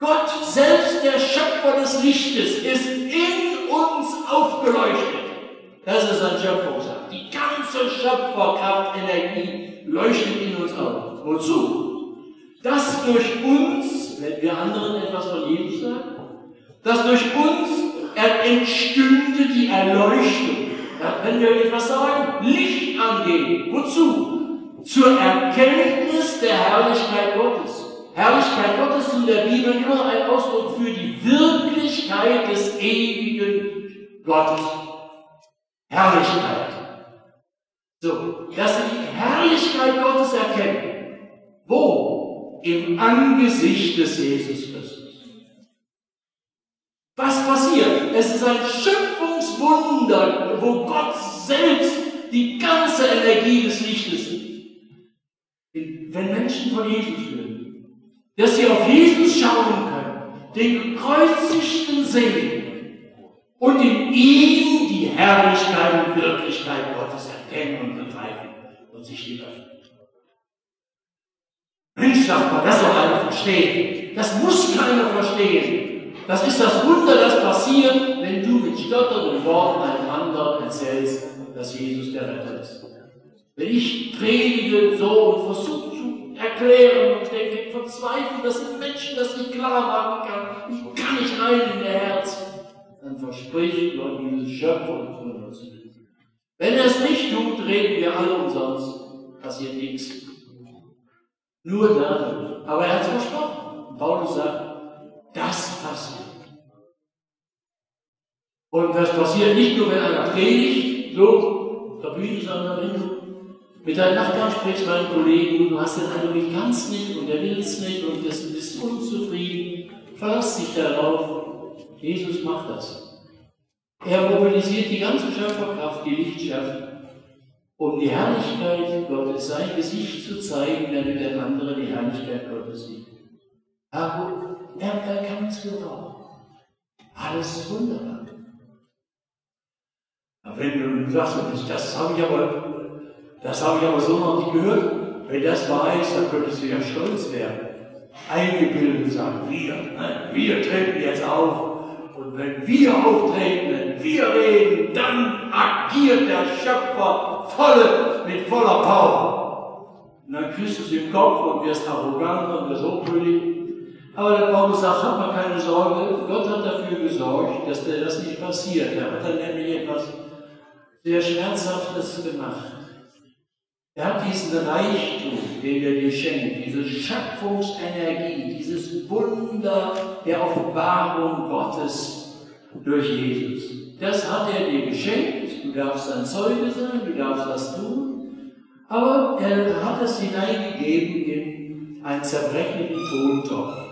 Gott selbst, der Schöpfer des Lichtes, ist in uns aufgeleuchtet. Das ist ein Schöpfungsakt. Die ganze Schöpferkraft, Energie leuchtet in uns auf. Wozu? Dass durch uns, wenn wir anderen etwas von Jesus sagen, dass durch uns entstünde die Erleuchtung. Ja, wenn wir etwas sagen, Licht angehen. Wozu? Zur Erkenntnis der Herrlichkeit Gottes. Herrlichkeit Gottes ist in der Bibel immer ein Ausdruck für die Wirklichkeit des ewigen Gottes. Herrlichkeit. So, dass wir die Herrlichkeit Gottes erkennen. Wo? Im Angesicht des Jesus Christus. Was passiert? Es ist ein Schöpfungswunder, wo Gott selbst die ganze Energie des Lichtes ist. Wenn Menschen von Jesus hören, dass sie auf Jesus schauen können, den gekreuzigten sehen und in ihm die Herrlichkeit und Wirklichkeit Gottes erkennen und begreifen und sich dem öffnen. Man, das soll einer verstehen. Das muss keiner verstehen. Das ist das Wunder, das passiert, wenn du mit stotternden Worten einem anderen erzählst, dass Jesus der Retter ist. Wenn ich predige so und versuche zu erklären und denke, verzweifelt, das sind Menschen, das nicht klar machen kann, ich kann nicht rein in ihr Herz, dann verspricht Gott dieses Schöpfer und uns. Wenn er es nicht tut, reden wir alle umsonst, passiert nichts. Nur dann. Aber er hat es versprochen. Paulus sagt, das passiert. Und das passiert nicht nur, wenn einer predigt, so, der Bühne, sondern wenn du mit deinen Nachbarn sprichst, meinen Kollegen, du hast den Eindruck, ganz nicht und er will es nicht und du bist unzufrieden. Verlass dich darauf. Jesus macht das. Er mobilisiert die ganze Schöpferkraft, die Licht schafft, um die Herrlichkeit Gottes, sein Gesicht zu zeigen, damit der andere die Herrlichkeit Gottes sieht. Aber er, kann es gebrauchen. Alles wunderbar. Aber wenn du sagst, das habe ich aber, das habe ich aber so noch nicht gehört. Wenn das wahr ist, dann könntest du ja stolz werden. Eingebildet sagen, wir, wir treten jetzt auf. Und wenn wir auftreten, wenn wir reden, dann agiert der Schöpfer volle, mit voller Power. Und dann kriegst du es im Kopf und wirst arrogant und wirst hochmütig. Aber der Paulus sagt, hab mal keine Sorge, Gott hat dafür gesorgt, dass dir das nicht passiert. Er hat dann nämlich etwas sehr Schmerzhaftes gemacht. Er hat diesen Reichtum, den er dir schenkt, diese Schöpfungsenergie, dieses Wunder der Offenbarung Gottes durch Jesus. Das hat er dir geschenkt. Du darfst ein Zeuge sein, du darfst das tun. Aber er hat es hineingegeben in einen zerbrechlichen Tontopf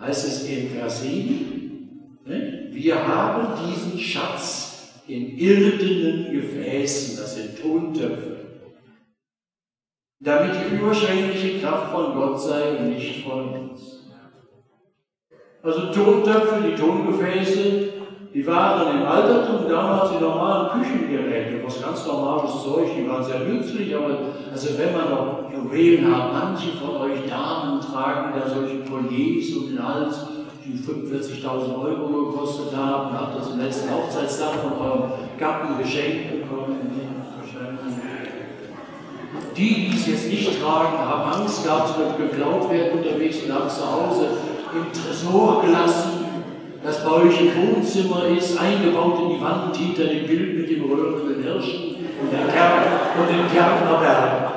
heißt es in Vers 7, ne? wir haben diesen Schatz in irdenen Gefäßen, das sind Tontöpfe, damit die überschwängliche Kraft von Gott sei und nicht von uns. Also Tontöpfe, die Tongefäße, die waren im Altertum damals die normalen Küchengeräte, was ganz normales Zeug, die waren sehr nützlich, aber also wenn man noch Juwelen hat, manche von euch Damen tragen da solche Colliers um den Hals, die 45.000 Euro gekostet haben, habt ihr zum letzten Hochzeitstag von eurem Gatten geschenkt bekommen. Die, die es jetzt nicht tragen, haben Angst gehabt, es wird geklaut werden unterwegs und haben zu Hause im Tresor gelassen das bei euch im Wohnzimmer ist, eingebaut in die Wand hinter dem Bild mit dem röhrenden Hirschen und, der Kern und dem Kärntner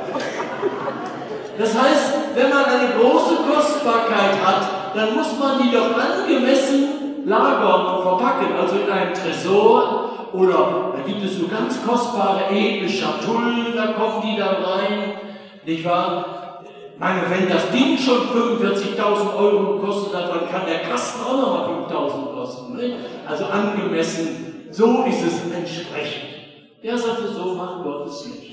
Das heißt, wenn man eine große Kostbarkeit hat, dann muss man die doch angemessen lagern und verpacken, also in einem Tresor oder da gibt es so ganz kostbare edle Schatullen, da kommen die dann rein, nicht wahr? Meine, wenn das Ding schon 45.000 Euro gekostet hat, dann kann der Kasten auch nochmal 5.000 kosten. Ne? Also angemessen, so ist es entsprechend. Der sagte, so macht Gott es nicht.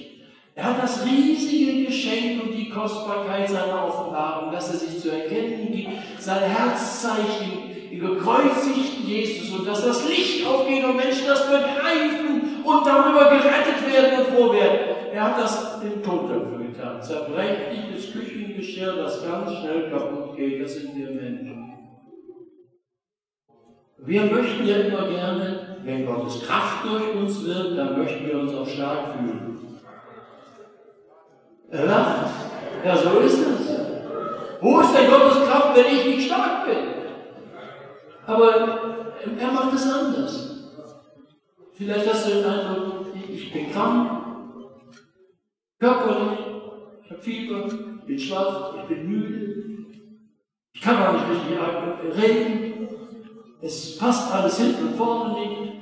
Er hat das riesige Geschenk und die Kostbarkeit seiner Offenbarung, dass er sich zu erkennen gibt, sein Herzzeichen, den gekreuzigten Jesus und dass das Licht aufgeht und Menschen das begreifen und darüber gerettet werden und froh werden. Er hat das in Tontöpfe getan. Zerbrechliches Küchengeschirr, das ganz schnell kaputt geht, das sind wir Menschen. Wir möchten ja immer gerne, wenn Gottes Kraft durch uns wirkt, dann möchten wir uns auch stark fühlen. Er lacht. Ja, so ist es. Wo ist denn Gottes Kraft, wenn ich nicht stark bin? Aber er macht es anders. Vielleicht hast du den Eindruck, ich bin krank, körperlich, ich habe Fieber, ich bin schwach, ich bin müde, ich kann auch nicht richtig reden, es passt alles hinten und vorne nicht,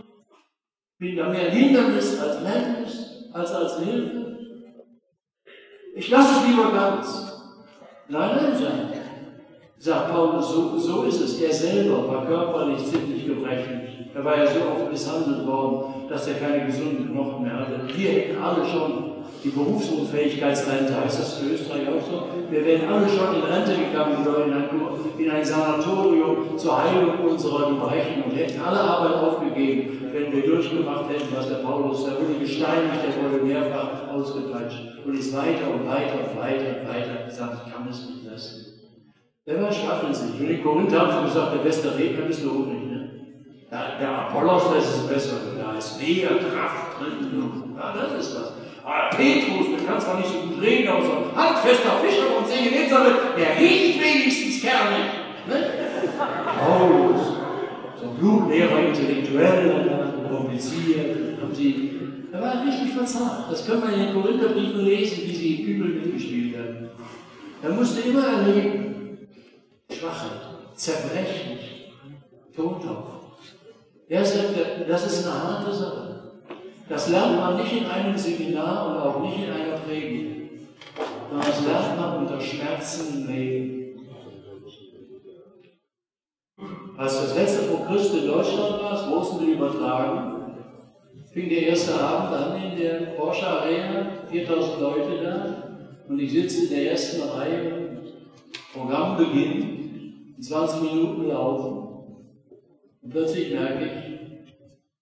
bin da mehr ein Hindernis als ein Hemmnis, als als eine Hilfe. Ich lasse es lieber ganz. Nein, nein, nein sagt Paulus, so, so ist es. Er selber war körperlich ziemlich gebrechlich. Er war ja so oft misshandelt worden, dass er keine gesunden Knochen mehr hatte. Wir hätten alle schon die Berufsunfähigkeitsrente, heißt das in Österreich auch so? Wir wären alle schon in Rente gegangen in ein, in ein Sanatorium zur Heilung unserer Gebrechen und hätten alle Arbeit aufgegeben, wenn wir durchgemacht hätten, was der Paulus, der wurde gesteinigt, der wurde mehrfach ausgepeitscht und ist weiter und weiter und weiter und weiter gesagt, ich kann es nicht lassen. Der war schwach in sich. Und in Korinth haben sie gesagt, der beste Redner bist du nicht. Ne? Ja, der Apollos, das ist besser. Da ist mehr Kraft drin. Ja, das ist was. Petrus, der kann zwar nicht so gut reden, aber so ein handfester Fischer und singen in Sammel, der riecht wenigstens kernig. Ne? Paulus, so ein Blutlehrer, intellektuell, kompliziert, haben sie er war richtig verzagt. Das können wir in den Korintherbriefen lesen, wie sie übel mitgespielt haben. Er musste immer erleben, Schwachheit, zerbrechlich, Tontopf. Er sagte, das ist eine harte Sache. Das lernt man nicht in einem Seminar und auch nicht in einer Predigt, das lernt man unter Schmerzen Leben. Als das letzte vor Christus in Deutschland war, großen übertragen, fing der erste Abend an in der Porsche Arena, 4000 Leute da, und ich sitze in der ersten Reihe, Programm beginnt, 20 Minuten laufen, und plötzlich merke ich,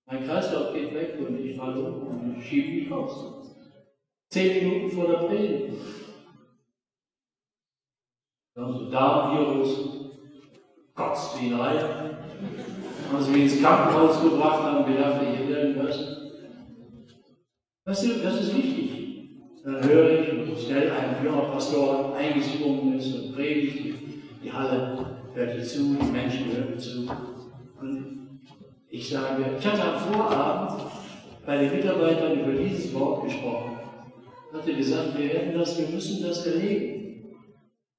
mein Kreislauf geht weg und ich falle um und ich schiebe mich raus. Zehn Minuten vor der Predigt. Dann so Darmvirus, kotzt wie ein Reihe. Haben sie mich ins Krankenhaus gebracht, haben gedacht, ich hätte irgendwas. Das ist, das ist wichtig. Dann höre ich, wie schnell ein junger Pastor eingesprungen ist und predigt. Die Halle hörte zu, die Menschen hörten zu. Und ich sage, ich hatte am Vorabend bei den Mitarbeitern über dieses Wort gesprochen. Ich hatte gesagt, wir werden das, wir müssen das erleben.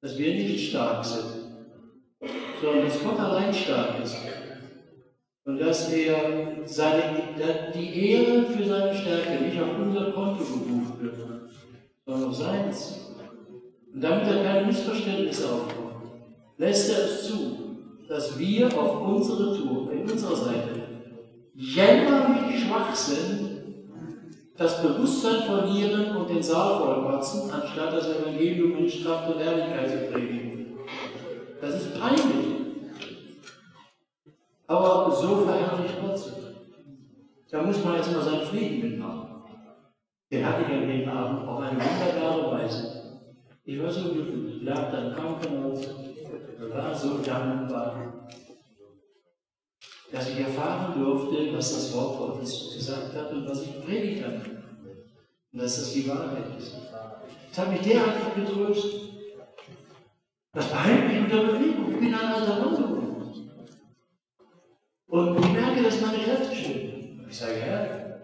Dass wir nicht stark sind, sondern dass Gott allein stark ist. Und dass er seine, die Ehre für seine Stärke nicht auf unser Konto gebucht wird, sondern auf seins. Und damit er keine Missverständnisse aufkommen, lässt er es zu, dass wir auf unsere Tour, in unserer Seite, jämmerlich schwach sind, das Bewusstsein verlieren und den Saal vollkotzen, anstatt das Evangelium in Kraft und Ehrlichkeit zu predigen. Das ist peinlich. Aber so verherrlicht Gott sich. Da muss man jetzt mal seinen Frieden mitmachen. Den hatte ich an dem Abend auf eine wunderbare Weise. Ich war so glücklich, ich lag da im Krankenhaus, war so dankbar, dass ich erfahren durfte, was das Wort Gottes gesagt hat und was ich predigt habe. Und dass das die Wahrheit ist. Das hat mich derartig getröstet. Das behält mich unter Bewegung. Ich bin ein alter Mann und ich merke, dass meine Kräfte stimmen. Ich sage, ja,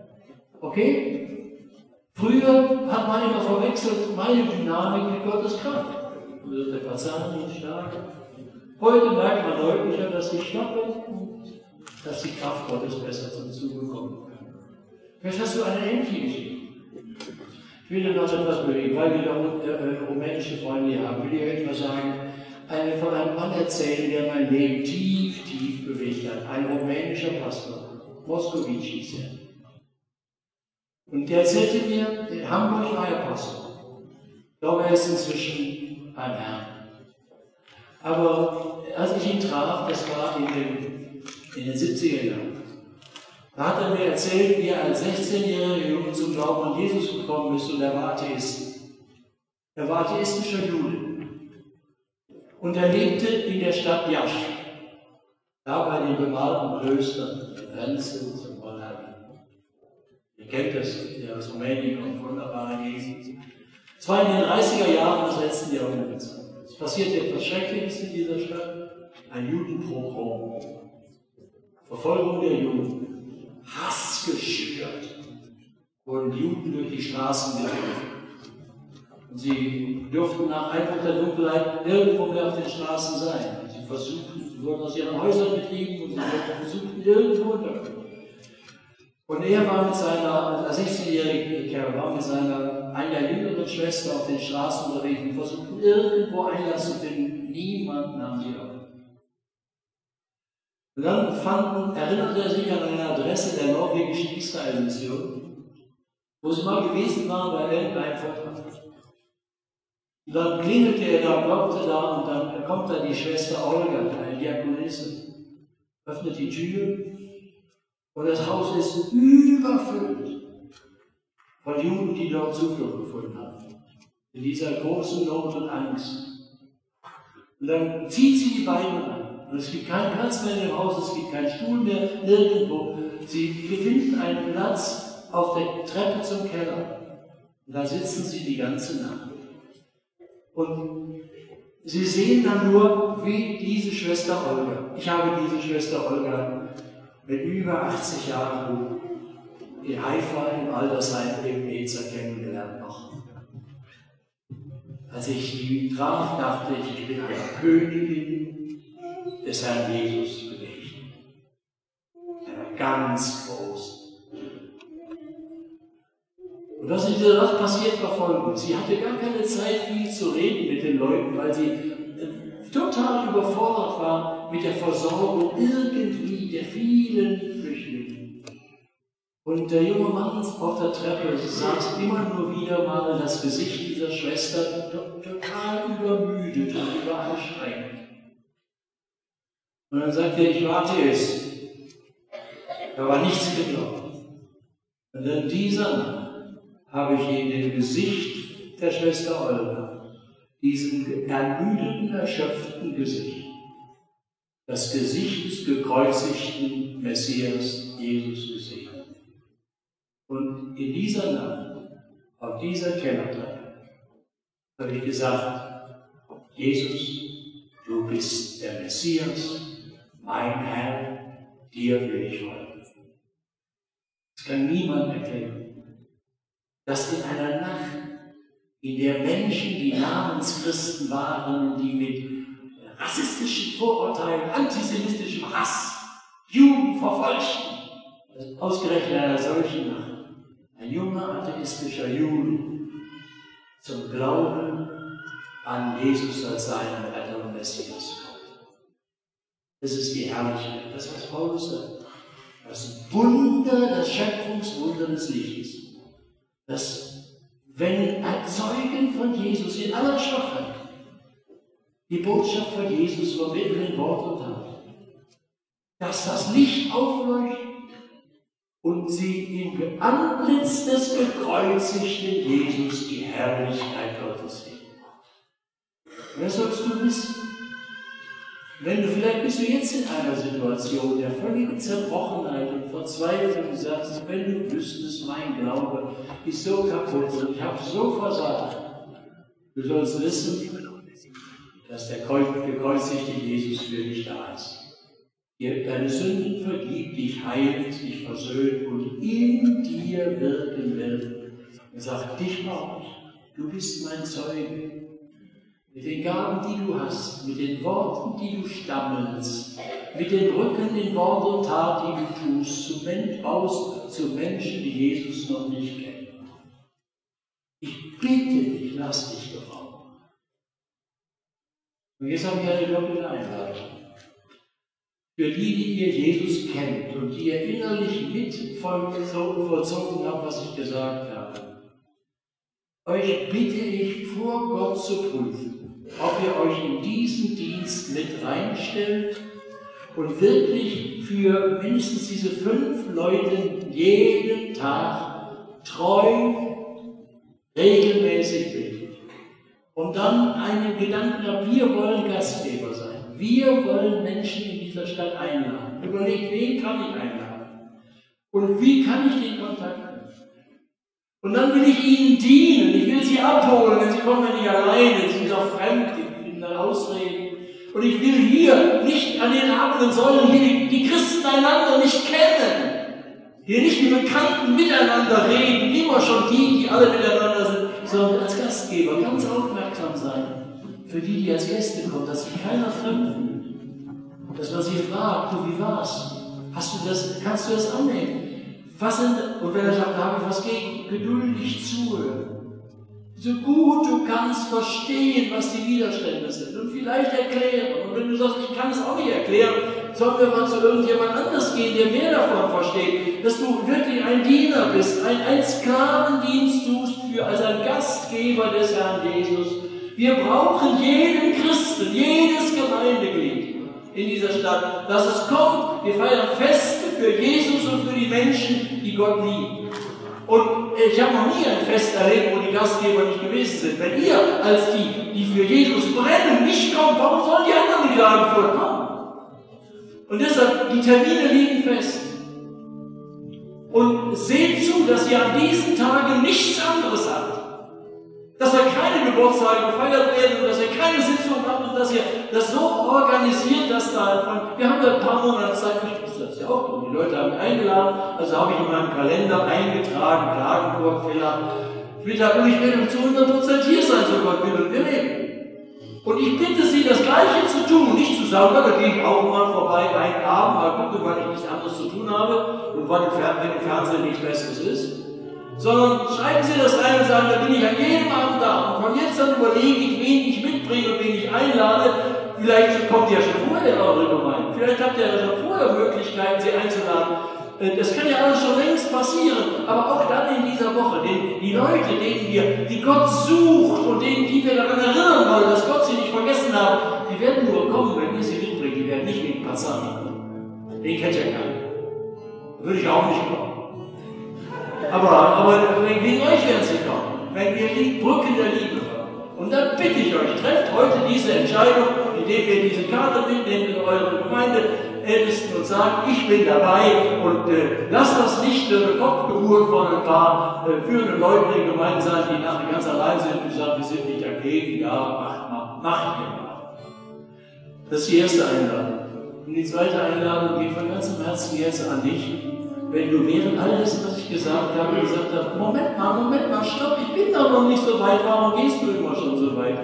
okay. Früher hat man immer verwechselt meine Dynamik mit Gottes Kraft. Also der Patient nicht stark. Heute merkt man deutlicher, dass ich schwach bin und dass die Kraft Gottes besser zum Zuge kommen kann. Vielleicht hast du eine ähnliche Geschichte. Ich will dir noch etwas bewegen, weil wir da äh, rumänische Freunde hier haben. Ich will dir etwas sagen, eine, von einem Mann erzählen, der mein Leben tief, tief bewegt hat. Ein rumänischer Pastor. Moskowitsch hieß er. Und der erzählte mir, in Hamburg war er Pastor. Glaube, er ist inzwischen beim Herrn. Aber als ich ihn traf, das war in den, in den 70er Jahren, da hat er mir erzählt, wie er als 16-jähriger Junge zum Glauben an Jesus gekommen ist und er war Atheist. Er war atheistischer Jude und er lebte in der Stadt Jasch, da bei den bemalten Klöstern, Grenzen zum Moldawien. Ihr kennt das, der aus Rumänien kommt, wunderbare Gegend. Es war in den 30er Jahren des letzten Jahrhunderts. Es passierte etwas Schreckliches in dieser Stadt, ein Judenpogrom. Verfolgung der Juden, Hass geschürt, wurden Juden durch die Straßen getrieben. Sie durften nach Einbruch der Dunkelheit irgendwo mehr auf den Straßen sein. Sie versuchten, wurden aus ihren Häusern getrieben und sie versuchten irgendwo unterkommen. Und er war mit seiner, als 16-jährige Kerl, war mit seiner einer jüngeren Schwester auf den Straßen unterwegs und versuchten irgendwo Einlass zu finden. Niemand nahm sie auf. Und dann fanden, erinnerte er sich an eine Adresse der norwegischen Israel-Mission, wo sie mal gewesen waren bei irgendeinem Vortrag. Und dann klingelte er da, klopfte da und dann kommt da die Schwester Olga, eine Diakonisse, öffnet die Tür und das Haus ist überfüllt von Juden, die dort Zuflucht gefunden haben. In dieser großen Not und Angst. Und dann zieht sie die beiden rein. Und es gibt keinen Platz mehr in dem Haus, es gibt keinen Stuhl mehr, nirgendwo. Sie finden einen Platz auf der Treppe zum Keller. Und da sitzen sie die ganze Nacht. Und sie sehen dann nur, wie diese Schwester Olga, ich habe diese Schwester Olga mit über 80 Jahren in Haifa im Altersheim im Ezer kennengelernt noch. Als ich sie traf, dachte ich, ich bin einer Königin des Herrn Jesus begegnet. Einer ganz großen. Und was in dieser Nacht passiert war folgendes. Sie hatte gar keine Zeit, viel zu reden mit den Leuten, weil sie äh, total überfordert war mit der Versorgung irgendwie der vielen Flüchtlinge. Und der junge Mann auf der Treppe sah immer nur wieder mal das Gesicht dieser Schwester, total übermüdet und überanstrengend. Und dann sagte er, ich warte es. Da war nichts geglaubt. Und in dieser Nacht habe ich in dem Gesicht der Schwester Olga, diesem ermüdeten, erschöpften Gesicht, das Gesicht des gekreuzigten Messias Jesus gesehen. Und in dieser Nacht, auf dieser Kellertreppe, habe ich gesagt, Jesus, du bist der Messias, mein Herr, dir will ich folgen. Das kann niemand erklären dass in einer Nacht, in der Menschen, die Namenschristen waren, die mit rassistischen Vorurteilen, antisemitischem Hass Juden verfolgten, ausgerechnet einer solchen Nacht, ein junger atheistischer Jude zum Glauben an Jesus als seinen Retter und Messias. Das ist die Herrlichkeit, das was Paulus sagt. Das Wunder, das Schöpfungswunder des Lichtes dass wenn ein von Jesus in aller Schwachheit die Botschaft von Jesus vermitteln in Wort und Tat, dass das Licht aufleuchtet und sie im Antlitz des gekreuzigten Jesus die Herrlichkeit Gottes sehen. Das sollst du wissen. Wenn du vielleicht bist du jetzt in einer Situation der völligen Zerbrochenheit und Verzweiflung und sagst, wenn du wüsstest, mein Glaube ist so kaputt und ich habe so versagt. Du sollst wissen, dass der gekreuzigte Jesus für dich da ist. Deine Sünden vergibt, dich heilt, dich versöhnt und in dir wirken will. Er sagt, dich brauche ich. Du bist mein Zeuge mit den Gaben, die du hast, mit den Worten, die du stammelst, mit den Brücken in Wort und Tat, die du tust, zu, Men aus, zu Menschen, die Jesus noch nicht kennen. Ich bitte dich, lass dich gebrauchen. Und jetzt habe ich eine doppelte Einladung. Für die, die ihr Jesus kennt und die ihr innerlich mit vollzogen habt, was ich gesagt habe, euch bitte ich vor Gott zu prüfen ob ihr euch in diesen Dienst mit reinstellt und wirklich für mindestens diese fünf Leute jeden Tag treu, regelmäßig betet. Und dann einen Gedanken habt, wir wollen Gastgeber sein. Wir wollen Menschen in dieser Stadt einladen. Überlegt, wen kann ich einladen? Und wie kann ich den Kontakt? Und dann will ich ihnen dienen. Ich will sie abholen, denn sie kommen ja nicht alleine wieder fremd, die finden dann Ausreden. Und ich will hier nicht an den Abenden sollen hier die, die Christen einander nicht kennen. Hier nicht die Bekannten miteinander reden, immer schon die, die alle miteinander sind, sondern als Gastgeber ganz aufmerksam sein. Für die, die als Gäste kommen, dass sich keiner fremd fühlt. Dass man sie fragt, du, wie war's? Hast du das, kannst du das annehmen? Was sind, und wenn er sagt, da habe ich was gegen, geduldig zuhören so gut du kannst verstehen, was die Widerstände sind und vielleicht erklären. Und wenn du sagst, ich kann es auch nicht erklären, sollen wir mal zu irgendjemand anders gehen, der mehr davon versteht, dass du wirklich ein Diener bist, ein, ein Sklavendienst tust für, als ein Gastgeber des Herrn Jesus. Wir brauchen jeden Christen, jedes Gemeindeglied in dieser Stadt, dass es kommt. Wir feiern Feste für Jesus und für die Menschen, die Gott lieben. Und ich habe noch nie ein Fest erlebt, wo die Gastgeber nicht gewesen sind. Wenn ihr als die, die für Jesus brennen, nicht kommt, warum sollen die anderen in Klagenfurt kommen? Und deshalb, die Termine liegen fest. Und seht zu, dass ihr an diesen Tagen nichts anderes habt. Dass ihr keine Geburtstage gefeiert werden und dass ihr keine Sitzung habt und dass ihr das so organisiert, dass da, wir haben ja ein paar Monate Zeit, ich wusste das ja auch, und die Leute haben mich eingeladen, also habe ich in meinem Kalender eingetragen, Klagenburg, Villa, Mittag, und ich werde zu 100% hier sein, so Gott will und wir leben. Und ich bitte Sie, das Gleiche zu tun, nicht zu sagen, da gehe ich auch mal vorbei, einen Abend, mal gucken, weil ich nichts anderes zu tun habe und wann im Fernsehen nichts Besseres ist. Sondern schreiben Sie das rein und sagen, da bin ich an jedem Abend da. Und von jetzt an überlege ich, wen ich mitbringe und wen ich einlade. Vielleicht kommt ihr ja schon vorher in eure Gemeinde. Vielleicht habt ihr ja schon vorher Möglichkeiten, sie einzuladen. Äh, das kann ja alles schon längst passieren, aber auch dann in dieser Woche, den, die Leute, denen wir, die Gott sucht und denen, die wir daran erinnern wollen, dass Gott sie nicht vergessen hat, die werden nur kommen, wenn wir sie mitbringen, die werden nicht wegen Passani kommen. Den kennt ja keiner. Würde ich auch nicht kommen. Aber, aber wegen euch werden sie kommen, wenn wir die Brücken der Liebe haben. Und dann bitte ich euch, trefft heute diese Entscheidung, indem ihr diese Karte mitnehmt in eure Gemeinde, Ältesten und sagen, ich bin dabei und äh, lasst das nicht äh, eine Kopfgeburt von ein paar äh, führenden Leuten in der Gemeinde sein, die nachher ganz allein sind und sagen, wir sind nicht dagegen, ja, macht mal, macht ihr mal. Das ist die erste Einladung. Und die zweite Einladung geht von ganzem Herzen jetzt an dich. Wenn du während all dessen, was ich gesagt habe, gesagt hast, Moment mal, Moment mal, stopp, ich bin doch noch nicht so weit, warum gehst du immer schon so weit?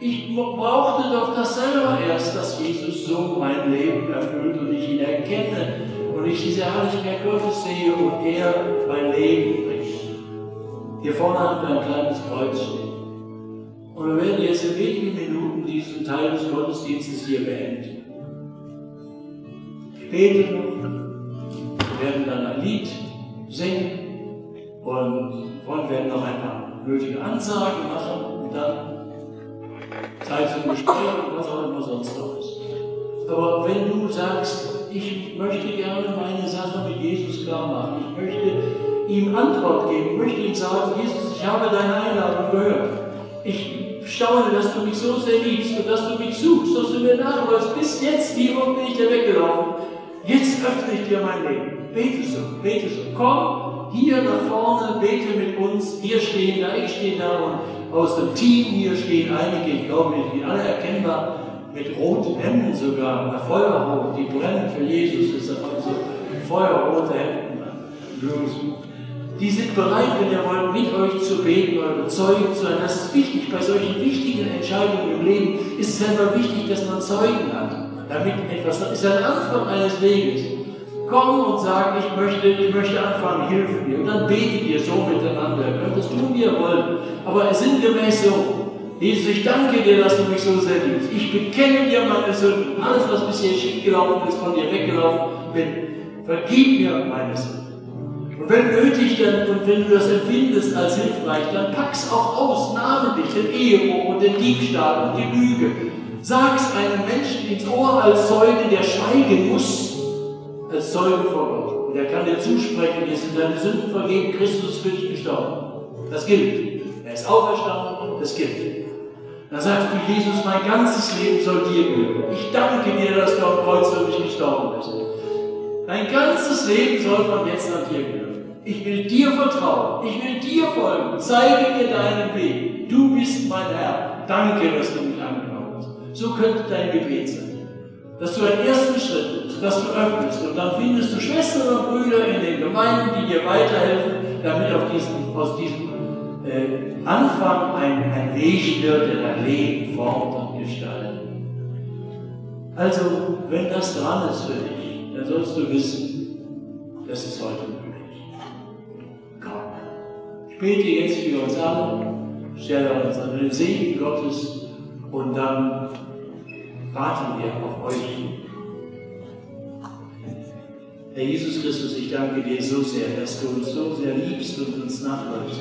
Ich, ich brauchte doch das selber erst, dass Jesus so mein Leben erfüllt und ich ihn erkenne und ich diese Herrlichkeit Gottes sehe und er mein Leben bringt. Hier vorne haben wir ein kleines Kreuz stehen. Und wir werden jetzt in wenigen Minuten diesen Teil des Gottesdienstes hier beenden. Ich bete noch, wir werden dann ein Lied singen und wollen werden noch ein paar nötige Ansagen machen und dann Zeit zum Gespräch und was auch immer sonst noch ist. Aber wenn du sagst, ich möchte gerne meine Sache mit Jesus klar machen, ich möchte ihm Antwort geben, ich möchte ihm sagen, Jesus, ich habe deine Einladung gehört. Ich staune, dass du mich so sehr liebst und dass du mich suchst, dass du mir nachläufst. Bis jetzt, wie oft bin ich dir weggelaufen? Jetzt öffne ich dir mein Leben. Bete so, bete so. Komm hier nach vorne, bete mit uns. Wir stehen da, ich stehe da und aus dem Team hier stehen einige, ich glaube, die alle erkennbar, mit roten Hemden sogar, Feuerrot, die brennen für Jesus, das sind also feuerrote Hemden. Die sind bereit, wenn ihr wollt, mit euch zu beten, eure Zeugen zu sein. Das ist wichtig. Bei solchen wichtigen Entscheidungen im Leben ist es selber wichtig, dass man Zeugen hat. Damit etwas, das ist ein Anfang eines Weges. Komm und sag, ich möchte, ich möchte anfangen, hilf mir. Und dann betet ihr so miteinander. Ihr könnt das tun, wie ihr wollt. Aber sinngemäß so. Jesus, ich danke dir, dass du mich so sehr liebst. Ich bekenne dir meine Sünden. Alles, was bisher schief gelaufen ist, von dir weggelaufen bin. Vergib mir meine Sünden. Und wenn nötig, dann, und wenn du das empfindest als hilfreich, dann pack's auch aus, namentlich den Ehebruch und den Diebstahl und die Lüge. Sag's einem Menschen ins Ohr als Zeuge, der schweigen muss als Zeuge vor Gott. Und er kann dir zusprechen, dir sind deine Sünden vergeben, Christus ist für dich gestorben. Das gilt. Er ist auferstanden, das gilt. Dann sagst du, Jesus, mein ganzes Leben soll dir gehören. Ich danke dir, dass du am Kreuz für mich gestorben bist. Dein ganzes Leben soll von jetzt an dir gehören. Ich will dir vertrauen. Ich will dir folgen. Zeige mir deinen Weg. Du bist mein Herr. Danke, dass du mich angenommen hast. So könnte dein Gebet sein dass du einen ersten Schritt, dass du öffnest und dann findest du Schwestern und Brüder in den Gemeinden, die dir weiterhelfen, damit auf diesem, aus diesem äh, Anfang ein, ein Weg wird, der dein Leben formt und gestaltet. Also, wenn das dran ist für dich, dann sollst du wissen, das ist heute möglich. Komm. Ich bete jetzt für uns alle, stelle uns an den Segen Gottes und dann warten wir auf euch. Herr Jesus Christus, ich danke dir so sehr, dass du uns so sehr liebst und uns nachläufst.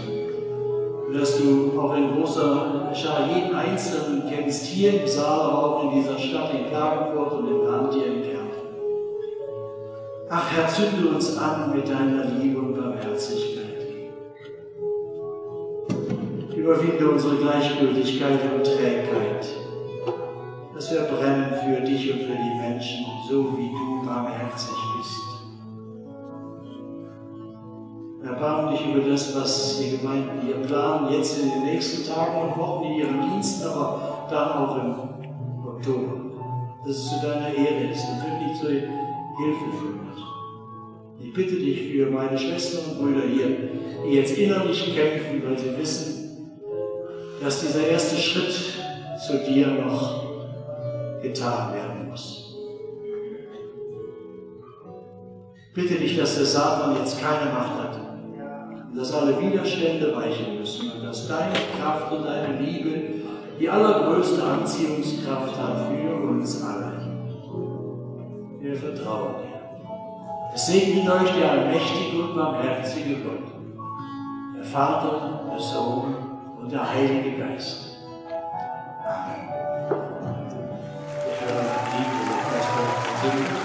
Und dass du auch in großer Schar jeden Einzelnen kennst, hier im Saal, aber auch in dieser Stadt, in Klagenfurt und im Land hier in Kärnten. Ach Herr, zünde uns an mit deiner Liebe und Barmherzigkeit. Überwinde unsere Gleichgültigkeit und Trägheit, dass wir für dich und für die Menschen, so wie du barmherzig bist. Erbarm dich über das, was die Gemeinden hier planen, jetzt in den nächsten Tagen und Wochen in ihren Diensten, aber dann auch im Oktober. Dass es zu deiner Ehre ist und wirklich zur Hilfe führt. Ich bitte dich für meine Schwestern und Brüder hier, die jetzt innerlich kämpfen, weil sie wissen, dass dieser erste Schritt zu dir noch getan werden muss. Bitte dich, dass der Satan jetzt keine Macht hat und dass alle Widerstände weichen müssen und dass deine Kraft und deine Liebe die allergrößte Anziehungskraft hat für uns alle. Wir vertrauen dir. Es segne euch der allmächtige und barmherzige Gott, der Vater, der Sohn und der Heilige Geist. Amen. Der Herr liebe, dass wir